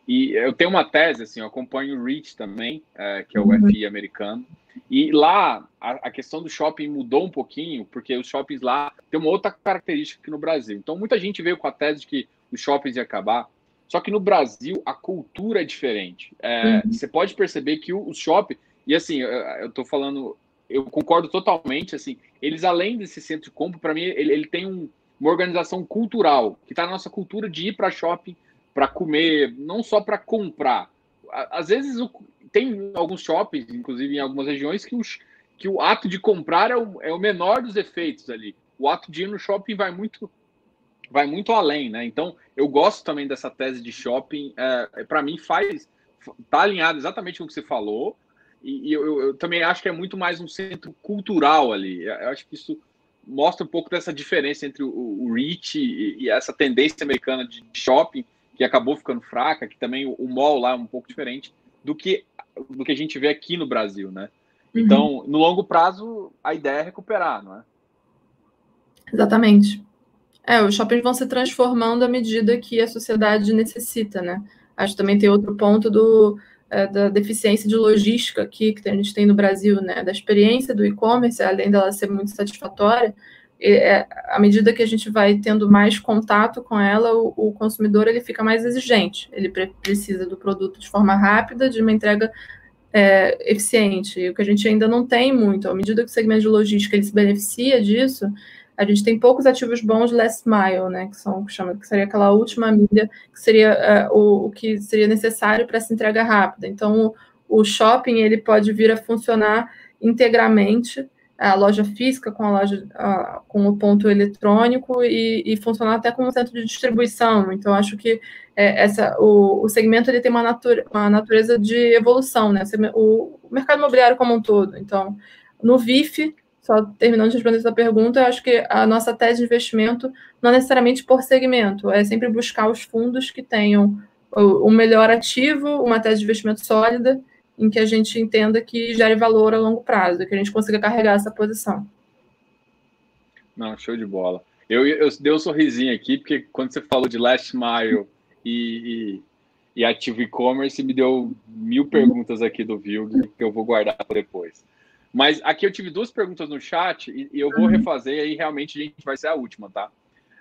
E eu tenho uma tese, assim, eu acompanho o REACH também, é, que é o uhum. FI americano. E lá, a, a, questão do shopping mudou um pouquinho, porque os shoppings lá têm uma outra característica que no Brasil. Então, muita gente veio com a tese de que os shoppings iam acabar. Só que no Brasil, a cultura é diferente. É, uhum. Você pode perceber que o, o shopping... E assim, eu estou falando... Eu concordo totalmente, assim, eles além desse centro de compra, para mim, ele, ele tem um, uma organização cultural, que está na nossa cultura de ir para shopping para comer, não só para comprar. Às vezes tem alguns shoppings, inclusive em algumas regiões, que, os, que o ato de comprar é o, é o menor dos efeitos ali. O ato de ir no shopping vai muito vai muito além, né? Então, eu gosto também dessa tese de shopping. É, é para mim, faz tá alinhado exatamente com o que você falou. E, e eu, eu, também acho que é muito mais um centro cultural ali. Eu acho que isso mostra um pouco dessa diferença entre o, o Reach e, e, essa tendência americana de shopping, que acabou ficando fraca, que também o, o mall lá é um pouco diferente do que, do que a gente vê aqui no Brasil, né? Uhum. Então, no longo prazo, a ideia é recuperar, não é? Exatamente. É, os shoppings vão se transformando à medida que a sociedade necessita, né? Acho que também tem outro ponto do é, da deficiência de logística aqui que a gente tem no Brasil, né, da experiência do e-commerce, além dela ser muito satisfatória, é, à medida que a gente vai tendo mais contato com ela, o, o consumidor ele fica mais exigente, ele pre precisa do produto de forma rápida, de uma entrega é, eficiente, o que a gente ainda não tem muito. À medida que o segmento de logística ele se beneficia disso, a gente tem poucos ativos bons last mile, né, que são que chama que seria aquela última milha, que seria uh, o, o, que seria necessário para essa entrega rápida. Então, o, o, shopping ele pode vir a funcionar integralmente, a loja física com a loja uh, com o ponto eletrônico e, e, funcionar até como centro de distribuição. Então, acho que é, essa o, o, segmento ele tem uma, nature, uma natureza de evolução, né? O, o mercado imobiliário como um todo. Então, no VIF só terminando de responder essa pergunta, eu acho que a nossa tese de investimento não necessariamente por segmento, é sempre buscar os fundos que tenham o melhor ativo, uma tese de investimento sólida, em que a gente entenda que gere valor a longo prazo, que a gente consiga carregar essa posição. Não, show de bola. Eu, eu dei um sorrisinho aqui, porque quando você falou de last mile e, e, e ativo e-commerce, me deu mil perguntas aqui do Vilg que eu vou guardar depois. Mas aqui eu tive duas perguntas no chat e, eu vou uhum. refazer e aí realmente a gente vai ser a última, tá?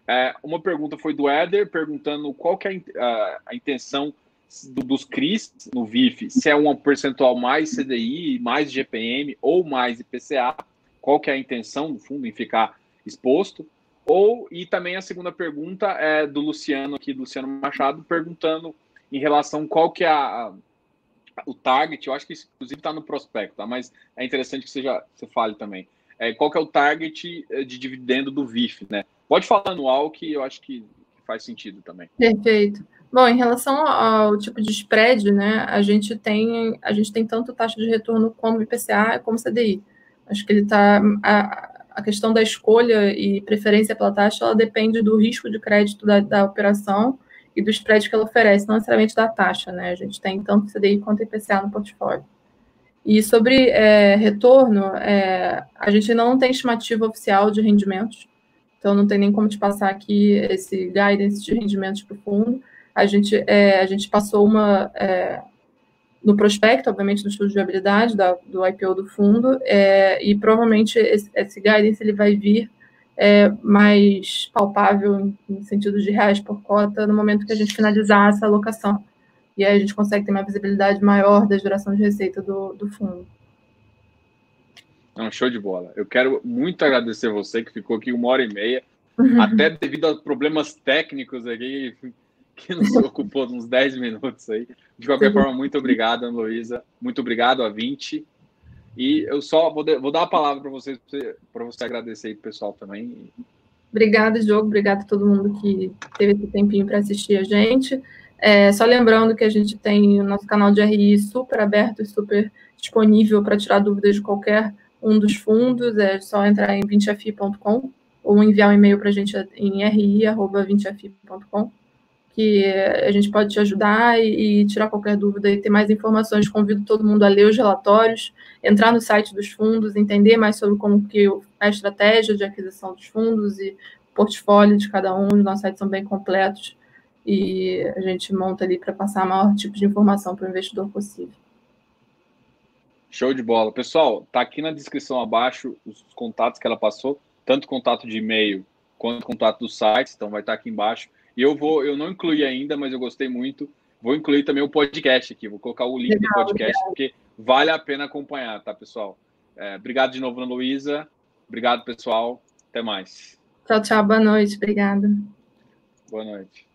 É, uma pergunta foi do Éder, perguntando qual que é a, a intenção do, dos CRIs no VIF, se é um percentual mais CDI, mais GPM ou mais IPCA, qual que é a intenção do fundo em ficar exposto? Ou, e também a segunda pergunta é do Luciano aqui, do Luciano Machado, perguntando em relação qual que é a, o target, eu acho que inclusive está no prospecto, tá? mas é interessante que você, já, você fale também. É, qual que é o target eh, de dividendo do VIF, né? Pode falar anual que eu acho que faz sentido também. Perfeito. Bom, em relação ao tipo de spread, né, a gente tem a gente tem tanto taxa de retorno como IPCA como CDI. Acho que ele está a, a questão da escolha e preferência pela taxa, ela depende do risco de crédito da, da operação e do spread que ela oferece, não necessariamente da taxa, né? A gente tem tanto CDI quanto IPCA no portfólio. E sobre é, retorno, é, a gente não tem estimativa oficial de rendimentos, então não tem nem como te passar aqui esse guidance de rendimentos para o fundo. A gente, é, a gente passou uma é, no prospecto, obviamente, do estudo de viabilidade da, do IPO do fundo, é, e provavelmente esse, esse guidance ele vai vir é, mais palpável, no sentido de reais por cota, no momento que a gente finalizar essa alocação. E aí a gente consegue ter uma visibilidade maior da geração de receita do, do fundo. Não, show de bola. Eu quero muito agradecer você que ficou aqui uma hora e meia, até devido a problemas técnicos aqui, que nos ocupou uns 10 minutos aí. De qualquer forma, muito obrigado, Ana Luísa. Muito obrigado a 20. E eu só vou, vou dar a palavra para você, para você agradecer aí pessoal também. Obrigada, Diogo. Obrigada a todo mundo que teve esse tempinho para assistir a gente. É, só lembrando que a gente tem o nosso canal de RI super aberto e super disponível para tirar dúvidas de qualquer um dos fundos. É só entrar em 20fi.com ou enviar um e-mail para a gente em ri.20fi.com que a gente pode te ajudar e, e, tirar qualquer dúvida e ter mais informações. Convido todo mundo a ler os relatórios, entrar no site dos fundos, entender mais sobre como que a estratégia de aquisição dos fundos e portfólio de cada um. Os nossos sites são bem completos e a gente monta ali para passar o maior tipo de informação para o investidor possível. Show de bola. Pessoal, tá aqui na descrição abaixo os contatos que ela passou, tanto contato de e-mail quanto contato do site, então vai estar aqui embaixo. E eu vou, eu não incluí ainda, mas eu gostei muito. Vou incluir também o podcast aqui, vou colocar o link legal, do podcast, legal. porque vale a pena acompanhar, tá, pessoal? É, obrigado de novo, Ana Luísa. Obrigado, pessoal. Até mais. Tchau, tchau. Boa noite. Obrigada. Boa noite.